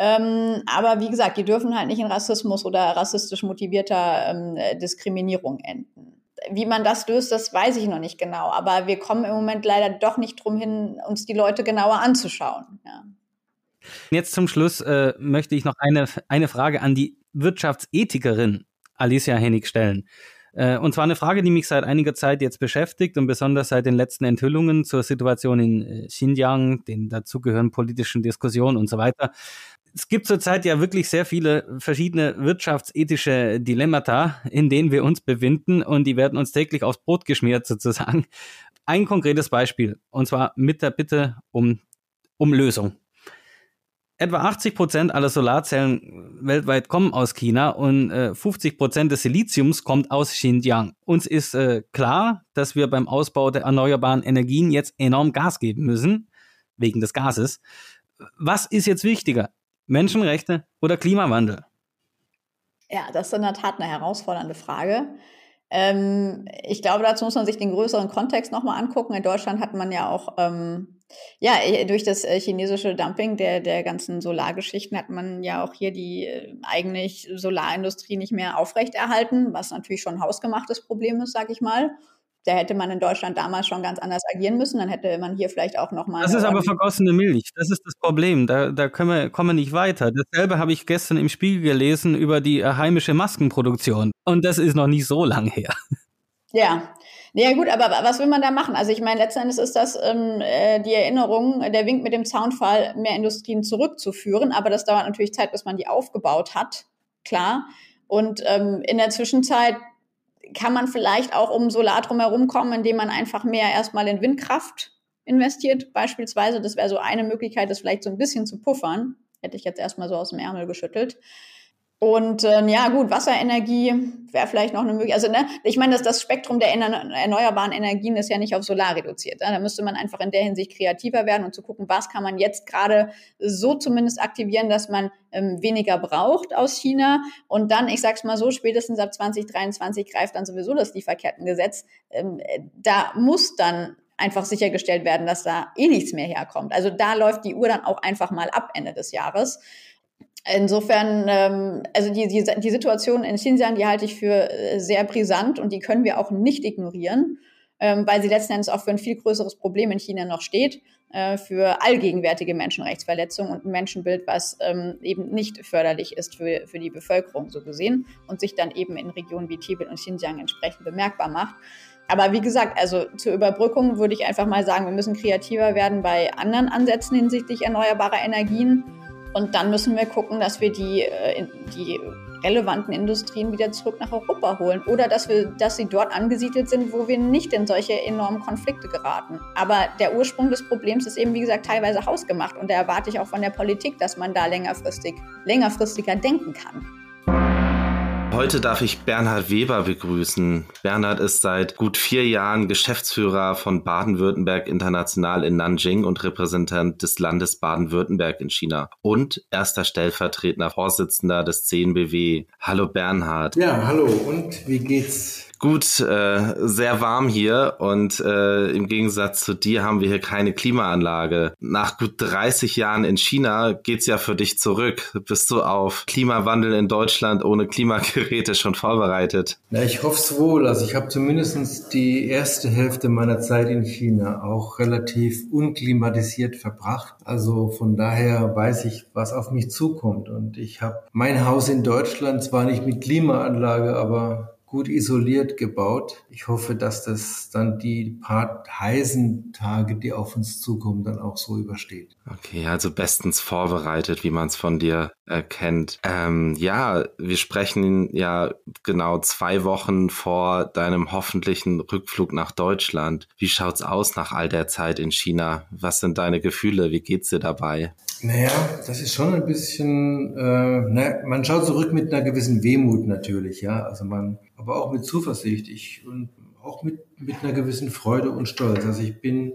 Ähm, aber wie gesagt, die dürfen halt nicht in Rassismus oder rassistisch motivierter ähm, Diskriminierung enden. Wie man das löst, das weiß ich noch nicht genau. Aber wir kommen im Moment leider doch nicht drum hin, uns die Leute genauer anzuschauen. Ja. Jetzt zum Schluss äh, möchte ich noch eine, eine Frage an die Wirtschaftsethikerin Alicia Hennig stellen. Äh, und zwar eine Frage, die mich seit einiger Zeit jetzt beschäftigt und besonders seit den letzten Enthüllungen zur Situation in äh, Xinjiang, den dazugehörigen politischen Diskussionen und so weiter es gibt zurzeit ja wirklich sehr viele verschiedene wirtschaftsethische Dilemmata, in denen wir uns befinden und die werden uns täglich aufs Brot geschmiert sozusagen. Ein konkretes Beispiel und zwar mit der Bitte um, um Lösung. Etwa 80 Prozent aller Solarzellen weltweit kommen aus China und äh, 50 Prozent des Siliziums kommt aus Xinjiang. Uns ist äh, klar, dass wir beim Ausbau der erneuerbaren Energien jetzt enorm Gas geben müssen, wegen des Gases. Was ist jetzt wichtiger? Menschenrechte oder Klimawandel? Ja, das ist in der Tat eine herausfordernde Frage. Ähm, ich glaube, dazu muss man sich den größeren Kontext nochmal angucken. In Deutschland hat man ja auch, ähm, ja, durch das äh, chinesische Dumping der, der ganzen Solargeschichten hat man ja auch hier die äh, eigentlich Solarindustrie nicht mehr aufrechterhalten, was natürlich schon ein hausgemachtes Problem ist, sag ich mal. Da hätte man in Deutschland damals schon ganz anders agieren müssen. Dann hätte man hier vielleicht auch nochmal. Das ist aber vergossene Milch. Das ist das Problem. Da, da können wir, kommen wir nicht weiter. Dasselbe habe ich gestern im Spiegel gelesen über die äh, heimische Maskenproduktion. Und das ist noch nicht so lang her. Ja, Ja gut, aber was will man da machen? Also ich meine, letzten Endes ist das ähm, äh, die Erinnerung, der Wink mit dem Zaunfall, mehr Industrien zurückzuführen. Aber das dauert natürlich Zeit, bis man die aufgebaut hat, klar. Und ähm, in der Zwischenzeit kann man vielleicht auch um Solar drumherum kommen, indem man einfach mehr erstmal in Windkraft investiert, beispielsweise. Das wäre so eine Möglichkeit, das vielleicht so ein bisschen zu puffern. Hätte ich jetzt erstmal so aus dem Ärmel geschüttelt. Und äh, ja, gut, Wasserenergie wäre vielleicht noch eine Möglichkeit. Also, ne, ich meine, dass das Spektrum der erneuerbaren Energien ist ja nicht auf Solar reduziert. Ne? Da müsste man einfach in der Hinsicht kreativer werden und zu gucken, was kann man jetzt gerade so zumindest aktivieren, dass man ähm, weniger braucht aus China. Und dann, ich sag's mal so, spätestens ab 2023 greift dann sowieso das Lieferkettengesetz. Ähm, da muss dann einfach sichergestellt werden, dass da eh nichts mehr herkommt. Also da läuft die Uhr dann auch einfach mal ab Ende des Jahres. Insofern, ähm, also die, die, die Situation in Xinjiang, die halte ich für äh, sehr brisant und die können wir auch nicht ignorieren, ähm, weil sie letzten Endes auch für ein viel größeres Problem in China noch steht, äh, für allgegenwärtige Menschenrechtsverletzungen und ein Menschenbild, was ähm, eben nicht förderlich ist für, für die Bevölkerung so gesehen und sich dann eben in Regionen wie Tibet und Xinjiang entsprechend bemerkbar macht. Aber wie gesagt, also zur Überbrückung würde ich einfach mal sagen, wir müssen kreativer werden bei anderen Ansätzen hinsichtlich erneuerbarer Energien und dann müssen wir gucken, dass wir die, äh, die relevanten Industrien wieder zurück nach Europa holen oder dass, wir, dass sie dort angesiedelt sind, wo wir nicht in solche enormen Konflikte geraten. Aber der Ursprung des Problems ist eben, wie gesagt, teilweise hausgemacht und da erwarte ich auch von der Politik, dass man da längerfristig, längerfristiger denken kann. Heute darf ich Bernhard Weber begrüßen. Bernhard ist seit gut vier Jahren Geschäftsführer von Baden-Württemberg International in Nanjing und Repräsentant des Landes Baden-Württemberg in China und erster stellvertretender Vorsitzender des CNBW. Hallo Bernhard. Ja, hallo und wie geht's Gut, äh, sehr warm hier und äh, im Gegensatz zu dir haben wir hier keine Klimaanlage. Nach gut 30 Jahren in China geht's ja für dich zurück. Bist du auf Klimawandel in Deutschland ohne Klimageräte schon vorbereitet? Na, ich hoffe es wohl. Also ich habe zumindest die erste Hälfte meiner Zeit in China auch relativ unklimatisiert verbracht. Also von daher weiß ich, was auf mich zukommt. Und ich habe mein Haus in Deutschland zwar nicht mit Klimaanlage, aber gut isoliert gebaut. Ich hoffe, dass das dann die paar heißen Tage, die auf uns zukommen, dann auch so übersteht. Okay, also bestens vorbereitet, wie man es von dir erkennt. Ähm, ja, wir sprechen ja genau zwei Wochen vor deinem hoffentlichen Rückflug nach Deutschland. Wie schaut's aus nach all der Zeit in China? Was sind deine Gefühle? Wie geht's dir dabei? Naja, das ist schon ein bisschen, äh, na, man schaut zurück mit einer gewissen Wehmut natürlich, ja. Also man, aber auch mit Zuversicht ich, und auch mit, mit einer gewissen Freude und Stolz. Also ich bin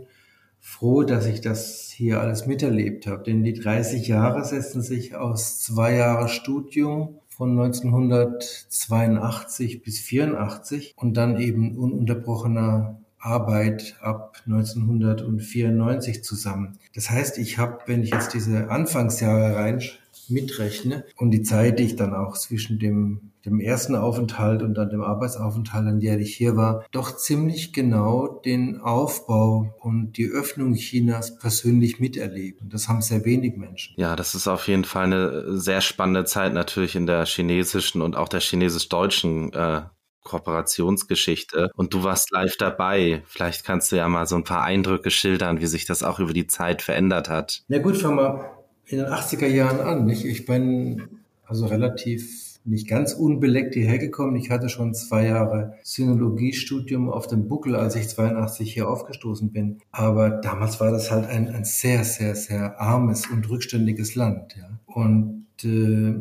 froh, dass ich das hier alles miterlebt habe, denn die 30 Jahre setzen sich aus zwei Jahre Studium von 1982 bis 84 und dann eben ununterbrochener Arbeit ab 1994 zusammen. Das heißt, ich habe, wenn ich jetzt diese Anfangsjahre rein mitrechne und die Zeit, die ich dann auch zwischen dem, dem ersten Aufenthalt und dann dem Arbeitsaufenthalt, an der ich hier war, doch ziemlich genau den Aufbau und die Öffnung Chinas persönlich miterlebt. Und das haben sehr wenig Menschen. Ja, das ist auf jeden Fall eine sehr spannende Zeit natürlich in der chinesischen und auch der chinesisch-deutschen äh, Kooperationsgeschichte und du warst live dabei. Vielleicht kannst du ja mal so ein paar Eindrücke schildern, wie sich das auch über die Zeit verändert hat. Na gut, fangen wir in den 80er Jahren an. Nicht? Ich bin also relativ nicht ganz unbeleckt hierher gekommen. Ich hatte schon zwei Jahre Sinologiestudium auf dem Buckel, als ich 82 hier aufgestoßen bin. Aber damals war das halt ein, ein sehr, sehr, sehr armes und rückständiges Land. Ja. Und äh,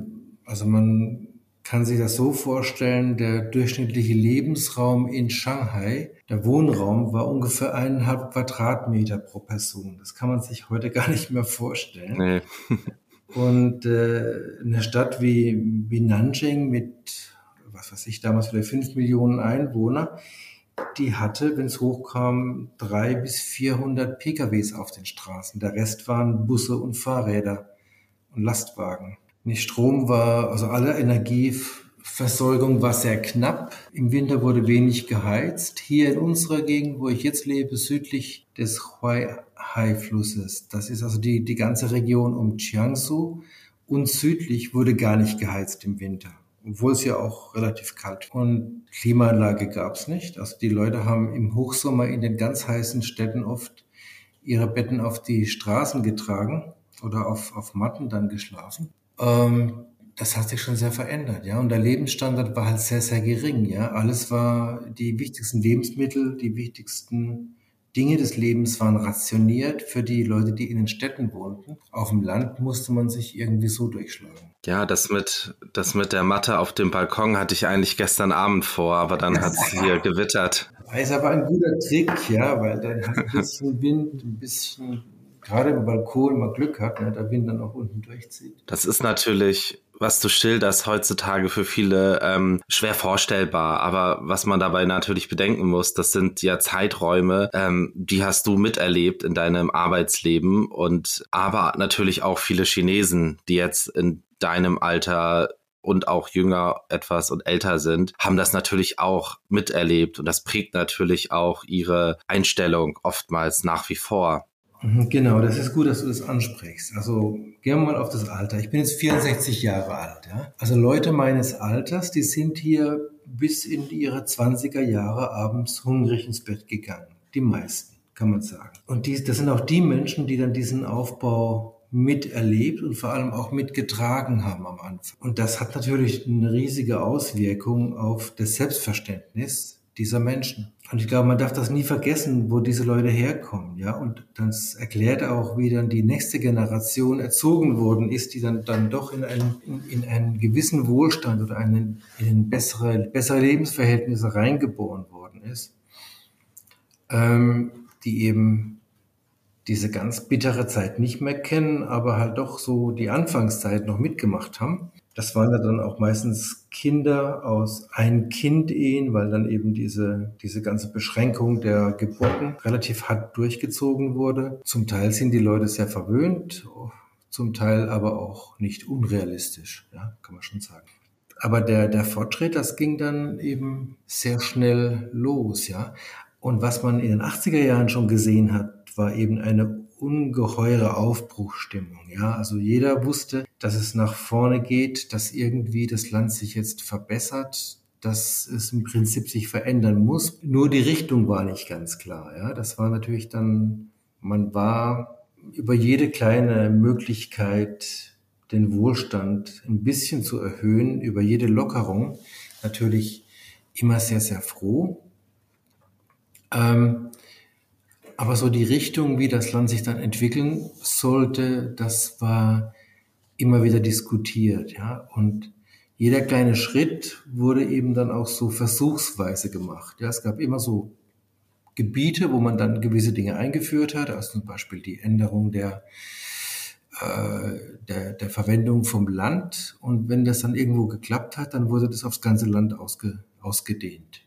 also man kann sich das so vorstellen, der durchschnittliche Lebensraum in Shanghai, der Wohnraum war ungefähr eineinhalb Quadratmeter pro Person. Das kann man sich heute gar nicht mehr vorstellen. Nee. Und äh, eine Stadt wie, wie Nanjing mit, was weiß ich, damals wieder fünf Millionen Einwohner, die hatte, wenn es hochkam, drei bis vierhundert PKWs auf den Straßen. Der Rest waren Busse und Fahrräder und Lastwagen. Nicht Strom war, also alle Energieversorgung war sehr knapp. Im Winter wurde wenig geheizt. Hier in unserer Gegend, wo ich jetzt lebe, südlich des Huaihai-Flusses, das ist also die, die ganze Region um Jiangsu und südlich wurde gar nicht geheizt im Winter. obwohl es ja auch relativ kalt. Und Klimaanlage gab es nicht. Also die Leute haben im Hochsommer in den ganz heißen Städten oft ihre Betten auf die Straßen getragen oder auf, auf Matten dann geschlafen. Ähm, das hat sich schon sehr verändert, ja. Und der Lebensstandard war halt sehr, sehr gering, ja. Alles war, die wichtigsten Lebensmittel, die wichtigsten Dinge des Lebens waren rationiert für die Leute, die in den Städten wohnten. Auf dem Land musste man sich irgendwie so durchschlagen. Ja, das mit, das mit der Matte auf dem Balkon hatte ich eigentlich gestern Abend vor, aber dann hat es hier gewittert. Das ist aber ein guter Trick, ja, weil dann hat ein bisschen Wind, ein bisschen gerade im Balkon mal Glück hat, ne, der Wind dann auch unten durchzieht. Das ist natürlich, was du schilderst, heutzutage für viele ähm, schwer vorstellbar. Aber was man dabei natürlich bedenken muss, das sind ja Zeiträume, ähm, die hast du miterlebt in deinem Arbeitsleben und aber natürlich auch viele Chinesen, die jetzt in deinem Alter und auch jünger etwas und älter sind, haben das natürlich auch miterlebt und das prägt natürlich auch ihre Einstellung oftmals nach wie vor. Mhm, genau, das ist gut, dass du das ansprichst. Also gehen wir mal auf das Alter. Ich bin jetzt 64 Jahre alt. Ja? Also Leute meines Alters, die sind hier bis in ihre 20er Jahre abends hungrig ins Bett gegangen. Die meisten, kann man sagen. Und die, das sind auch die Menschen, die dann diesen Aufbau miterlebt und vor allem auch mitgetragen haben am Anfang. Und das hat natürlich eine riesige Auswirkung auf das Selbstverständnis dieser Menschen. Und ich glaube, man darf das nie vergessen, wo diese Leute herkommen, ja. Und das erklärt auch, wie dann die nächste Generation erzogen worden ist, die dann, dann doch in einen, in, in einen gewissen Wohlstand oder einen, in bessere, bessere Lebensverhältnisse reingeboren worden ist, ähm, die eben diese ganz bittere Zeit nicht mehr kennen, aber halt doch so die Anfangszeit noch mitgemacht haben. Das waren ja dann auch meistens Kinder aus Ein-Kind-Ehen, weil dann eben diese, diese ganze Beschränkung der Geburten relativ hart durchgezogen wurde. Zum Teil sind die Leute sehr verwöhnt, zum Teil aber auch nicht unrealistisch, ja, kann man schon sagen. Aber der, der Fortschritt, das ging dann eben sehr schnell los, ja. Und was man in den 80er Jahren schon gesehen hat, war eben eine ungeheure Aufbruchstimmung. Ja, also jeder wusste, dass es nach vorne geht, dass irgendwie das Land sich jetzt verbessert, dass es im Prinzip sich verändern muss. Nur die Richtung war nicht ganz klar. Ja, das war natürlich dann, man war über jede kleine Möglichkeit, den Wohlstand ein bisschen zu erhöhen, über jede Lockerung natürlich immer sehr, sehr froh. Ähm, aber so die Richtung, wie das Land sich dann entwickeln sollte, das war immer wieder diskutiert, ja. Und jeder kleine Schritt wurde eben dann auch so versuchsweise gemacht. Ja, es gab immer so Gebiete, wo man dann gewisse Dinge eingeführt hat, also zum Beispiel die Änderung der, äh, der, der Verwendung vom Land. Und wenn das dann irgendwo geklappt hat, dann wurde das aufs ganze Land ausge, ausgedehnt.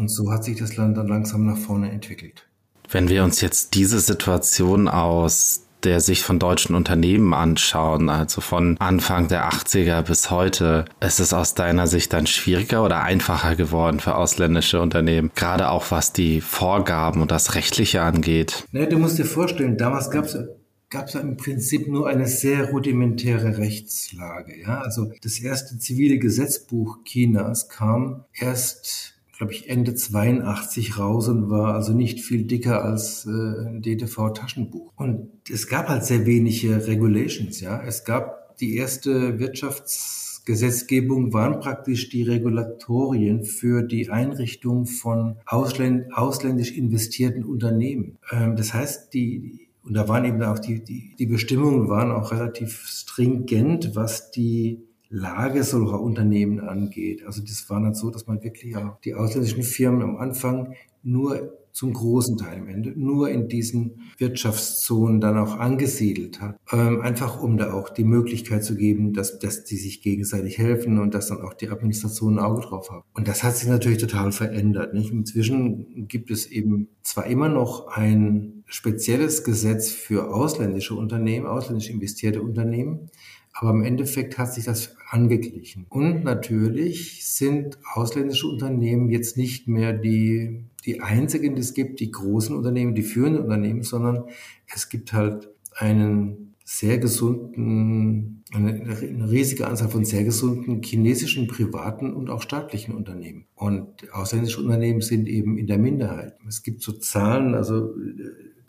Und so hat sich das Land dann langsam nach vorne entwickelt. Wenn wir uns jetzt diese Situation aus der Sicht von deutschen Unternehmen anschauen, also von Anfang der 80er bis heute, ist es aus deiner Sicht dann schwieriger oder einfacher geworden für ausländische Unternehmen, gerade auch was die Vorgaben und das Rechtliche angeht? Ne, du musst dir vorstellen, damals gab es gab es im Prinzip nur eine sehr rudimentäre Rechtslage. Ja? Also das erste zivile Gesetzbuch Chinas kam erst glaube ich, Ende 82 raus und war also nicht viel dicker als äh, ein DTV-Taschenbuch. Und es gab halt sehr wenige Regulations, ja. Es gab die erste Wirtschaftsgesetzgebung waren praktisch die Regulatorien für die Einrichtung von ausländ ausländisch investierten Unternehmen. Ähm, das heißt, die, und da waren eben auch die, die, die Bestimmungen waren auch relativ stringent, was die Lage solcher Unternehmen angeht. Also das war dann so, dass man wirklich auch die ausländischen Firmen am Anfang nur zum großen Teil am Ende nur in diesen Wirtschaftszonen dann auch angesiedelt hat. Ähm, einfach um da auch die Möglichkeit zu geben, dass, dass die sich gegenseitig helfen und dass dann auch die Administration ein Auge drauf hat. Und das hat sich natürlich total verändert. Nicht? Inzwischen gibt es eben zwar immer noch ein spezielles Gesetz für ausländische Unternehmen, ausländisch investierte Unternehmen, aber im Endeffekt hat sich das angeglichen. Und natürlich sind ausländische Unternehmen jetzt nicht mehr die, die einzigen, die es gibt, die großen Unternehmen, die führenden Unternehmen, sondern es gibt halt einen sehr gesunden, eine, eine, riesige Anzahl von sehr gesunden chinesischen privaten und auch staatlichen Unternehmen. Und ausländische Unternehmen sind eben in der Minderheit. Es gibt so Zahlen, also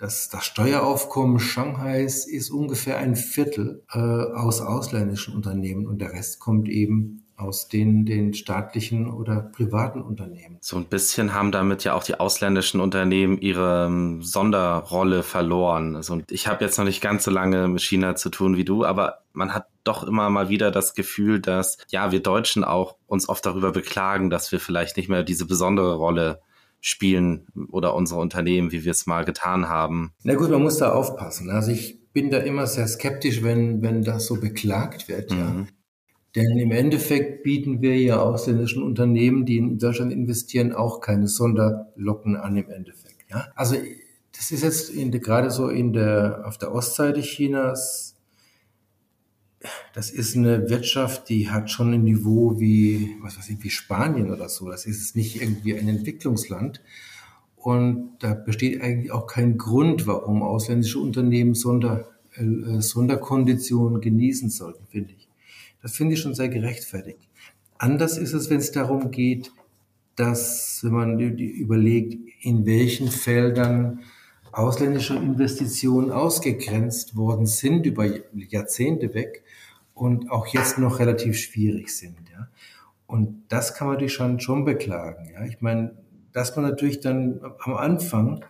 das, das Steueraufkommen Shanghais ist ungefähr ein Viertel äh, aus ausländischen Unternehmen und der Rest kommt eben aus den, den staatlichen oder privaten Unternehmen. So ein bisschen haben damit ja auch die ausländischen Unternehmen ihre ähm, Sonderrolle verloren. Also ich habe jetzt noch nicht ganz so lange mit China zu tun wie du, aber man hat doch immer mal wieder das Gefühl, dass ja wir Deutschen auch uns oft darüber beklagen, dass wir vielleicht nicht mehr diese besondere Rolle spielen oder unsere Unternehmen, wie wir es mal getan haben. Na gut, man muss da aufpassen. Also ich bin da immer sehr skeptisch, wenn, wenn das so beklagt wird. Mhm. Ja. Denn im Endeffekt bieten wir ja ausländischen Unternehmen, die in Deutschland investieren, auch keine Sonderlocken an im Endeffekt. Ja? Also das ist jetzt in, gerade so in der, auf der Ostseite Chinas, das ist eine Wirtschaft, die hat schon ein Niveau wie, was weiß ich, wie Spanien oder so. Das ist nicht irgendwie ein Entwicklungsland. Und da besteht eigentlich auch kein Grund, warum ausländische Unternehmen Sonder, äh, Sonderkonditionen genießen sollten, finde ich. Das finde ich schon sehr gerechtfertigt. Anders ist es, wenn es darum geht, dass, wenn man überlegt, in welchen Feldern ausländische Investitionen ausgegrenzt worden sind über Jahrzehnte weg und auch jetzt noch relativ schwierig sind. Ja. Und das kann man natürlich schon, schon beklagen. Ja. Ich meine, dass man natürlich dann am Anfang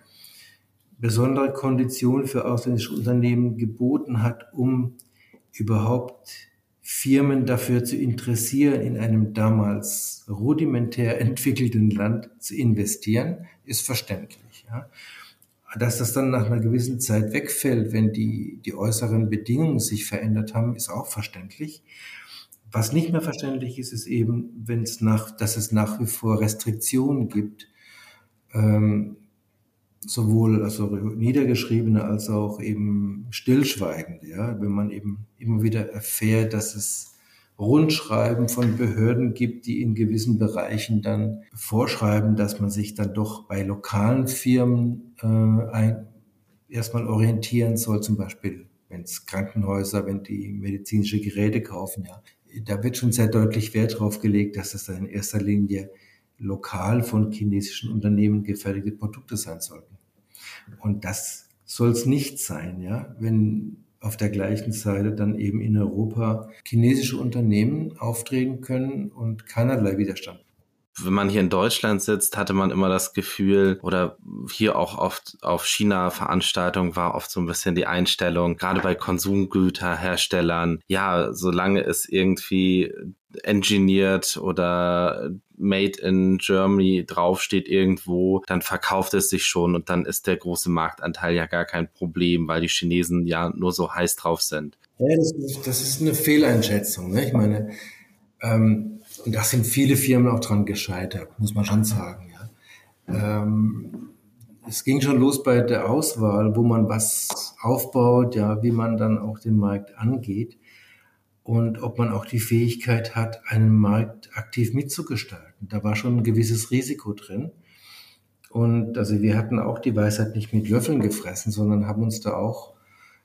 besondere Konditionen für ausländische Unternehmen geboten hat, um überhaupt Firmen dafür zu interessieren, in einem damals rudimentär entwickelten Land zu investieren, ist verständlich. Ja. Dass das dann nach einer gewissen Zeit wegfällt, wenn die, die äußeren Bedingungen sich verändert haben, ist auch verständlich. Was nicht mehr verständlich ist, ist eben, wenn es nach, dass es nach wie vor Restriktionen gibt, ähm, sowohl also niedergeschriebene als auch eben stillschweigende, ja, wenn man eben immer wieder erfährt, dass es Rundschreiben von Behörden gibt, die in gewissen Bereichen dann vorschreiben, dass man sich dann doch bei lokalen Firmen äh, ein, erstmal orientieren soll, zum Beispiel wenn es Krankenhäuser, wenn die medizinische Geräte kaufen, ja. Da wird schon sehr deutlich Wert drauf gelegt, dass es dann in erster Linie lokal von chinesischen Unternehmen gefertigte Produkte sein sollten. Und das soll es nicht sein, ja, wenn auf der gleichen Seite dann eben in Europa chinesische Unternehmen auftreten können und keinerlei Widerstand. Wenn man hier in Deutschland sitzt, hatte man immer das Gefühl, oder hier auch oft auf China-Veranstaltungen war oft so ein bisschen die Einstellung, gerade bei Konsumgüterherstellern, ja, solange es irgendwie engineert oder made in Germany draufsteht irgendwo, dann verkauft es sich schon und dann ist der große Marktanteil ja gar kein Problem, weil die Chinesen ja nur so heiß drauf sind. Ja, das, ist, das ist eine Fehleinschätzung. Ne? Ich meine, ähm, und da sind viele Firmen auch dran gescheitert, muss man schon sagen. Ja. Ähm, es ging schon los bei der Auswahl, wo man was aufbaut, ja, wie man dann auch den Markt angeht und ob man auch die Fähigkeit hat, einen Markt aktiv mitzugestalten. Da war schon ein gewisses Risiko drin. Und also wir hatten auch die Weisheit nicht mit Löffeln gefressen, sondern haben uns da auch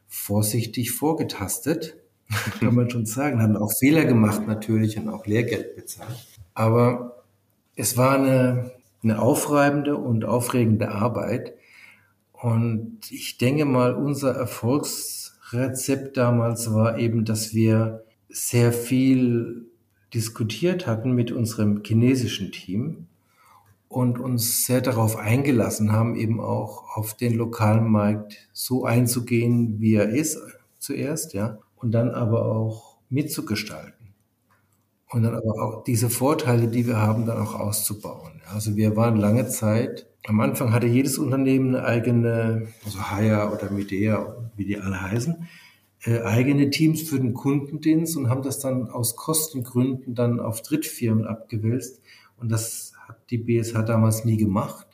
vorsichtig vorgetastet kann man schon sagen. Haben auch Fehler gemacht natürlich und auch Lehrgeld bezahlt. Aber es war eine, eine aufreibende und aufregende Arbeit. Und ich denke mal, unser Erfolgsrezept damals war eben, dass wir sehr viel diskutiert hatten mit unserem chinesischen Team und uns sehr darauf eingelassen haben, eben auch auf den lokalen Markt so einzugehen, wie er ist zuerst, ja, und dann aber auch mitzugestalten. Und dann aber auch diese Vorteile, die wir haben, dann auch auszubauen. Also wir waren lange Zeit, am Anfang hatte jedes Unternehmen eine eigene, also Haya oder Medea, wie die alle heißen, äh, eigene Teams für den Kundendienst und haben das dann aus Kostengründen dann auf Drittfirmen abgewälzt. Und das hat die BSH damals nie gemacht.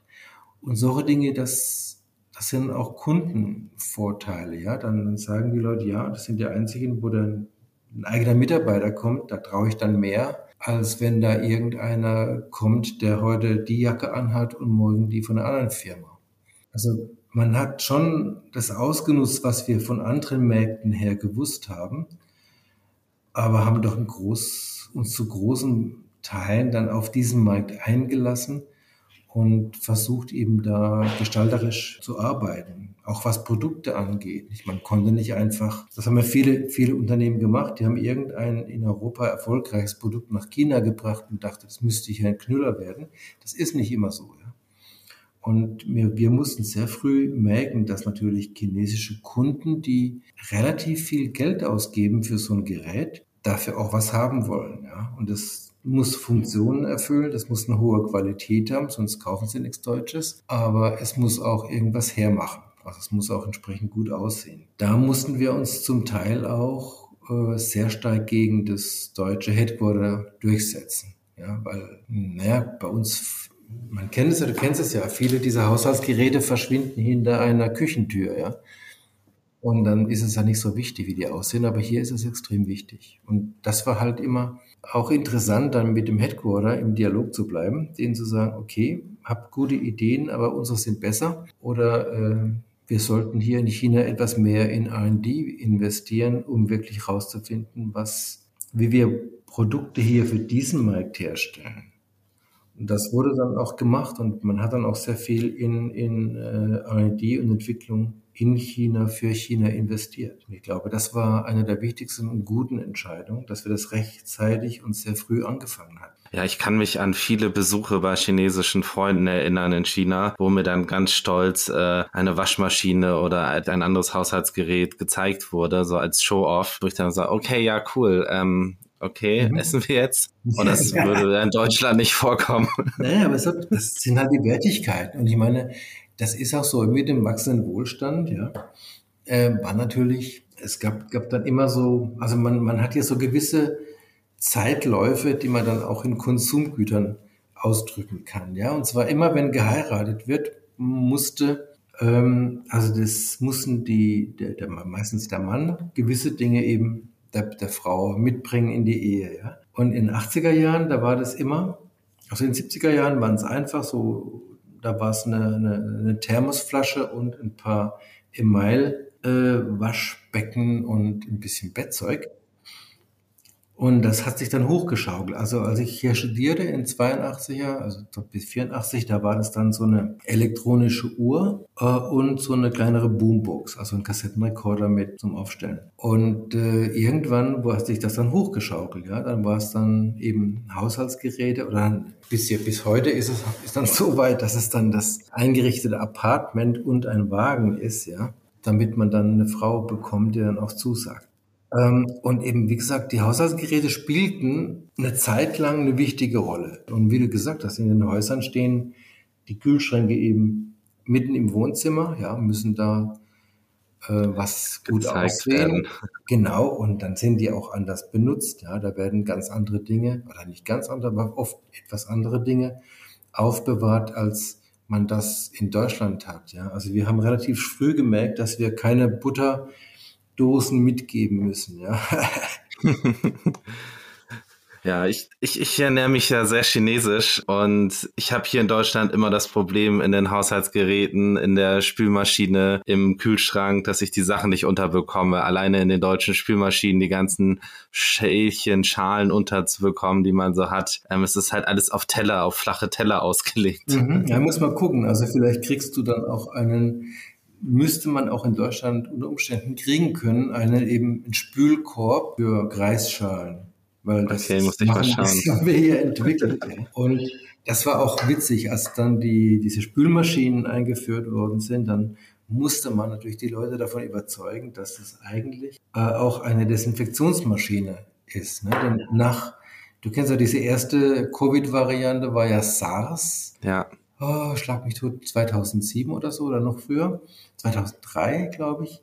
Und solche Dinge, das das sind auch Kundenvorteile, ja. Dann, sagen die Leute, ja, das sind die einzigen, wo dann ein eigener Mitarbeiter kommt, da traue ich dann mehr, als wenn da irgendeiner kommt, der heute die Jacke anhat und morgen die von einer anderen Firma. Also man hat schon das ausgenutzt, was wir von anderen Märkten her gewusst haben, aber haben doch Groß, uns zu großen Teilen dann auf diesen Markt eingelassen und versucht eben da gestalterisch zu arbeiten, auch was Produkte angeht. Man konnte nicht einfach, das haben ja viele, viele Unternehmen gemacht, die haben irgendein in Europa erfolgreiches Produkt nach China gebracht und dachte, das müsste hier ein Knüller werden. Das ist nicht immer so. Und wir, wir mussten sehr früh merken, dass natürlich chinesische Kunden, die relativ viel Geld ausgeben für so ein Gerät, dafür auch was haben wollen. Ja. Und das muss Funktionen erfüllen, das muss eine hohe Qualität haben, sonst kaufen sie nichts Deutsches. Aber es muss auch irgendwas hermachen. Also es muss auch entsprechend gut aussehen. Da mussten wir uns zum Teil auch äh, sehr stark gegen das deutsche Headquarter durchsetzen. Ja, weil, naja, bei uns man kennt es ja, du kennst es ja, viele dieser Haushaltsgeräte verschwinden hinter einer Küchentür, ja. Und dann ist es ja nicht so wichtig, wie die aussehen, aber hier ist es extrem wichtig. Und das war halt immer auch interessant, dann mit dem Headquarter im Dialog zu bleiben, denen zu sagen, okay, habt gute Ideen, aber unsere sind besser. Oder äh, wir sollten hier in China etwas mehr in RD investieren, um wirklich herauszufinden, was, wie wir Produkte hier für diesen Markt herstellen. Das wurde dann auch gemacht und man hat dann auch sehr viel in, in äh, R&D und Entwicklung in China für China investiert. Und ich glaube, das war eine der wichtigsten und guten Entscheidungen, dass wir das rechtzeitig und sehr früh angefangen haben. Ja, ich kann mich an viele Besuche bei chinesischen Freunden erinnern in China, wo mir dann ganz stolz äh, eine Waschmaschine oder ein anderes Haushaltsgerät gezeigt wurde, so als Show-off, wo ich dann sage, okay, ja, cool, ähm, okay, mhm. essen wir jetzt? Und das würde in Deutschland nicht vorkommen. Naja, aber hat, das sind halt die Wertigkeiten. Und ich meine, das ist auch so mit dem wachsenden Wohlstand, ja, äh, war natürlich, es gab, gab dann immer so, also man, man hat ja so gewisse Zeitläufe, die man dann auch in Konsumgütern ausdrücken kann, ja. Und zwar immer, wenn geheiratet wird, musste ähm, also das mussten die, der, der, meistens der Mann gewisse Dinge eben der, der Frau mitbringen in die Ehe. Ja? Und in den 80er Jahren, da war das immer, also in den 70er Jahren waren es einfach so, da war es eine, eine, eine Thermosflasche und ein paar Email äh, und ein bisschen Bettzeug. Und das hat sich dann hochgeschaukelt. Also als ich hier studierte in 82er, also bis 84, da war das dann so eine elektronische Uhr äh, und so eine kleinere Boombox, also ein Kassettenrekorder mit zum Aufstellen. Und äh, irgendwann hat sich das dann hochgeschaukelt. Ja, dann war es dann eben Haushaltsgeräte oder bis, hier, bis heute ist es ist dann so weit, dass es dann das eingerichtete Apartment und ein Wagen ist, ja, damit man dann eine Frau bekommt, die dann auch zusagt. Ähm, und eben, wie gesagt, die Haushaltsgeräte spielten eine Zeit lang eine wichtige Rolle. Und wie du gesagt hast, in den Häusern stehen die Kühlschränke eben mitten im Wohnzimmer, ja, müssen da äh, was gut aussehen. Genau, und dann sind die auch anders benutzt. Ja, da werden ganz andere Dinge, oder nicht ganz andere, aber oft etwas andere Dinge aufbewahrt, als man das in Deutschland hat. Ja, also wir haben relativ früh gemerkt, dass wir keine Butter Dosen mitgeben müssen, ja. Ja, ich, ich, ich ernähre mich ja sehr chinesisch und ich habe hier in Deutschland immer das Problem in den Haushaltsgeräten, in der Spülmaschine, im Kühlschrank, dass ich die Sachen nicht unterbekomme. Alleine in den deutschen Spülmaschinen die ganzen Schälchen, Schalen unterzubekommen, die man so hat. Ähm, es ist halt alles auf Teller, auf flache Teller ausgelegt. Mhm, ja, muss man gucken. Also vielleicht kriegst du dann auch einen müsste man auch in Deutschland unter Umständen kriegen können, einen eben einen Spülkorb für Kreisschalen. Weil das okay, muss ich mal schauen. Das haben wir hier entwickelt. Und das war auch witzig, als dann die, diese Spülmaschinen eingeführt worden sind, dann musste man natürlich die Leute davon überzeugen, dass das eigentlich äh, auch eine Desinfektionsmaschine ist. Ne? Denn nach, du kennst ja diese erste Covid-Variante, war ja SARS. Ja oh, schlag mich tot, 2007 oder so oder noch früher. 2003, glaube ich.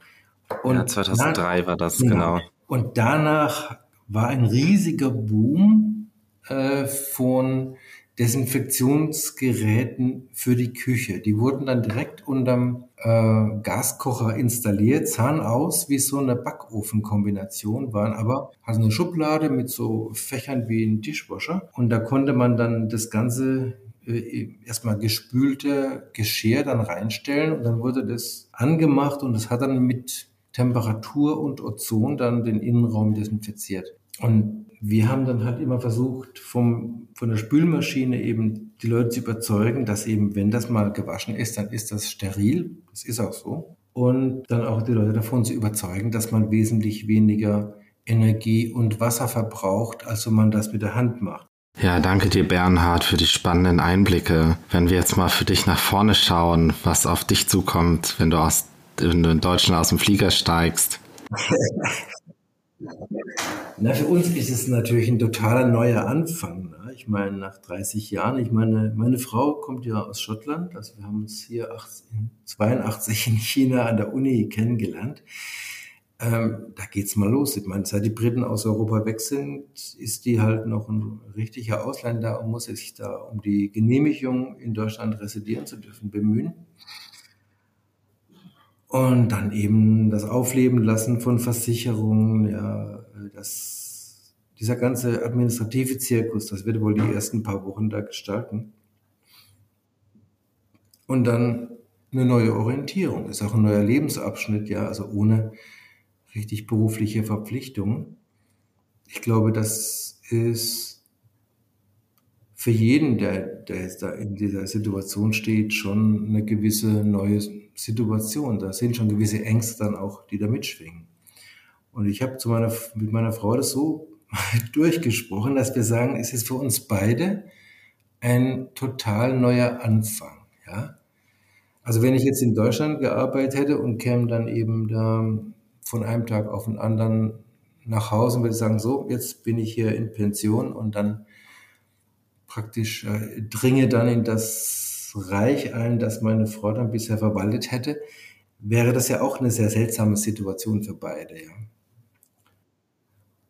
Und ja, 2003 war das, genau. genau. Und danach war ein riesiger Boom äh, von Desinfektionsgeräten für die Küche. Die wurden dann direkt unterm äh, Gaskocher installiert, sahen aus wie so eine Backofenkombination, waren aber also eine Schublade mit so Fächern wie ein Dishwasher und da konnte man dann das ganze erstmal gespülte Geschirr dann reinstellen und dann wurde das angemacht und es hat dann mit Temperatur und Ozon dann den Innenraum desinfiziert. Und wir haben dann halt immer versucht, vom, von der Spülmaschine eben die Leute zu überzeugen, dass eben, wenn das mal gewaschen ist, dann ist das steril. Das ist auch so. Und dann auch die Leute davon zu überzeugen, dass man wesentlich weniger Energie und Wasser verbraucht, als wenn man das mit der Hand macht. Ja, danke dir, Bernhard, für die spannenden Einblicke. Wenn wir jetzt mal für dich nach vorne schauen, was auf dich zukommt, wenn du, aus, wenn du in Deutschland aus dem Flieger steigst. Na, für uns ist es natürlich ein totaler neuer Anfang. Ne? Ich meine, nach 30 Jahren, ich meine, meine Frau kommt ja aus Schottland, also wir haben uns hier 82 in China an der Uni kennengelernt. Ähm, da geht's mal los. Ich meine, seit die Briten aus Europa weg sind, ist die halt noch ein richtiger Ausländer und muss sich da um die Genehmigung in Deutschland residieren zu dürfen bemühen. Und dann eben das Aufleben lassen von Versicherungen, ja, das, dieser ganze administrative Zirkus, das wird wohl die ersten paar Wochen da gestalten. Und dann eine neue Orientierung, ist auch ein neuer Lebensabschnitt, ja, also ohne richtig berufliche Verpflichtungen. Ich glaube, das ist für jeden, der, der jetzt da in dieser Situation steht, schon eine gewisse neue Situation. Da sind schon gewisse Ängste dann auch, die da mitschwingen. Und ich habe zu meiner, mit meiner Frau das so durchgesprochen, dass wir sagen, es ist für uns beide ein total neuer Anfang. Ja? Also wenn ich jetzt in Deutschland gearbeitet hätte und käme dann eben da von einem Tag auf den anderen nach Hause und würde sagen, so, jetzt bin ich hier in Pension und dann praktisch äh, dringe dann in das Reich ein, das meine Frau dann bisher verwaltet hätte, wäre das ja auch eine sehr seltsame Situation für beide. Ja.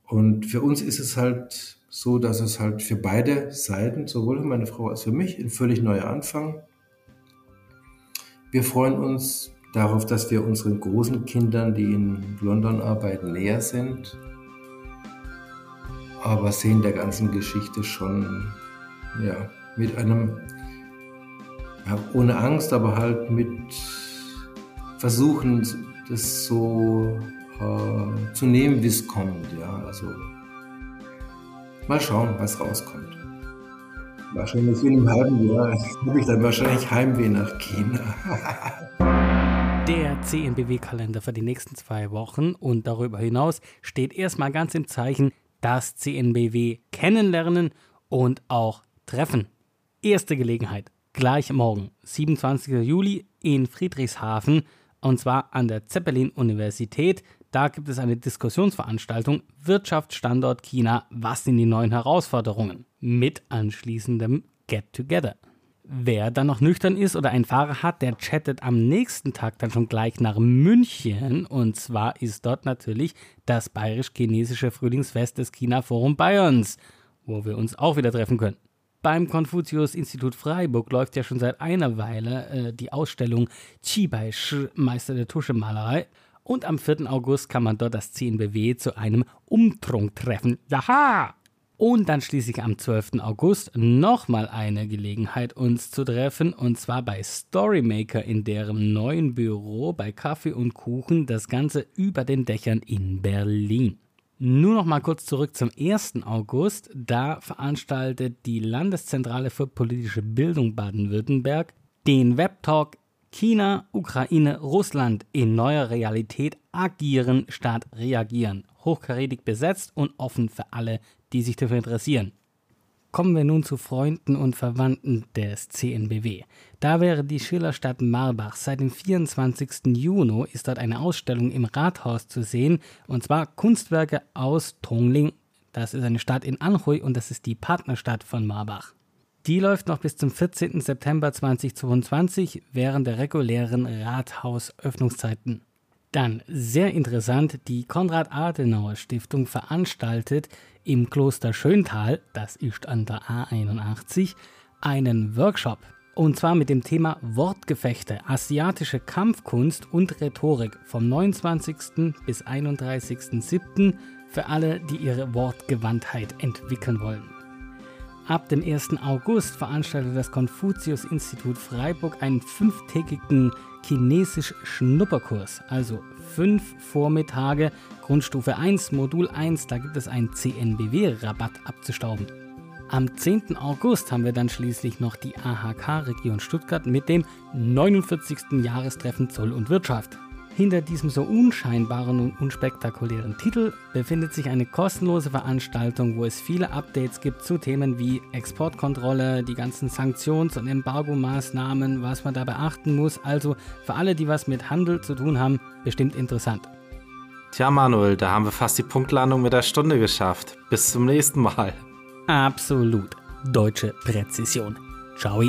Und für uns ist es halt so, dass es halt für beide Seiten, sowohl für meine Frau als für mich, ein völlig neuer Anfang. Wir freuen uns darauf, dass wir unseren großen Kindern, die in London arbeiten, näher sind, aber sehen der ganzen Geschichte schon ja, mit einem ja, ohne Angst, aber halt mit versuchen, das so äh, zu nehmen, wie es kommt. Ja, also mal schauen, was rauskommt. Wahrscheinlich in einem halben Jahr habe ich dann wahrscheinlich Heimweh nach China. Der CNBW-Kalender für die nächsten zwei Wochen und darüber hinaus steht erstmal ganz im Zeichen das CNBW kennenlernen und auch treffen. Erste Gelegenheit gleich morgen, 27. Juli in Friedrichshafen und zwar an der Zeppelin-Universität. Da gibt es eine Diskussionsveranstaltung Wirtschaftsstandort China, was sind die neuen Herausforderungen mit anschließendem Get Together. Wer dann noch nüchtern ist oder einen Fahrer hat, der chattet am nächsten Tag dann schon gleich nach München. Und zwar ist dort natürlich das bayerisch-chinesische Frühlingsfest des China Forum Bayerns, wo wir uns auch wieder treffen können. Beim Konfuzius-Institut Freiburg läuft ja schon seit einer Weile äh, die Ausstellung Qi Bai Shi, Meister der Tuschemalerei. Und am 4. August kann man dort das CNBW zu einem Umtrunk treffen. Jaha! Und dann schließlich am 12. August nochmal eine Gelegenheit, uns zu treffen. Und zwar bei Storymaker in deren neuen Büro bei Kaffee und Kuchen. Das Ganze über den Dächern in Berlin. Nur noch mal kurz zurück zum 1. August. Da veranstaltet die Landeszentrale für politische Bildung Baden-Württemberg den Webtalk China, Ukraine, Russland in neuer Realität agieren statt reagieren. Hochkarätig besetzt und offen für alle, die sich dafür interessieren. Kommen wir nun zu Freunden und Verwandten des CNBW. Da wäre die Schillerstadt Marbach. Seit dem 24. Juni ist dort eine Ausstellung im Rathaus zu sehen, und zwar Kunstwerke aus Tongling. Das ist eine Stadt in Anhui und das ist die Partnerstadt von Marbach. Die läuft noch bis zum 14. September 2022 während der regulären Rathausöffnungszeiten. Dann sehr interessant, die Konrad-Adenauer-Stiftung veranstaltet im Kloster Schöntal, das ist an der A81, einen Workshop. Und zwar mit dem Thema Wortgefechte, asiatische Kampfkunst und Rhetorik vom 29. bis 31.07. für alle, die ihre Wortgewandtheit entwickeln wollen. ab dem 1. August veranstaltet das Konfuzius-Institut Freiburg einen fünftägigen Chinesisch-Schnupperkurs, also fünf Vormittage, Grundstufe 1, Modul 1, da gibt es einen CNBW-Rabatt abzustauben. Am 10. August haben wir dann schließlich noch die AHK-Region Stuttgart mit dem 49. Jahrestreffen Zoll und Wirtschaft. Hinter diesem so unscheinbaren und unspektakulären Titel befindet sich eine kostenlose Veranstaltung, wo es viele Updates gibt zu Themen wie Exportkontrolle, die ganzen Sanktions- und Embargo-Maßnahmen, was man da beachten muss. Also für alle, die was mit Handel zu tun haben, bestimmt interessant. Tja, Manuel, da haben wir fast die Punktlandung mit der Stunde geschafft. Bis zum nächsten Mal. Absolut. Deutsche Präzision. Ciao.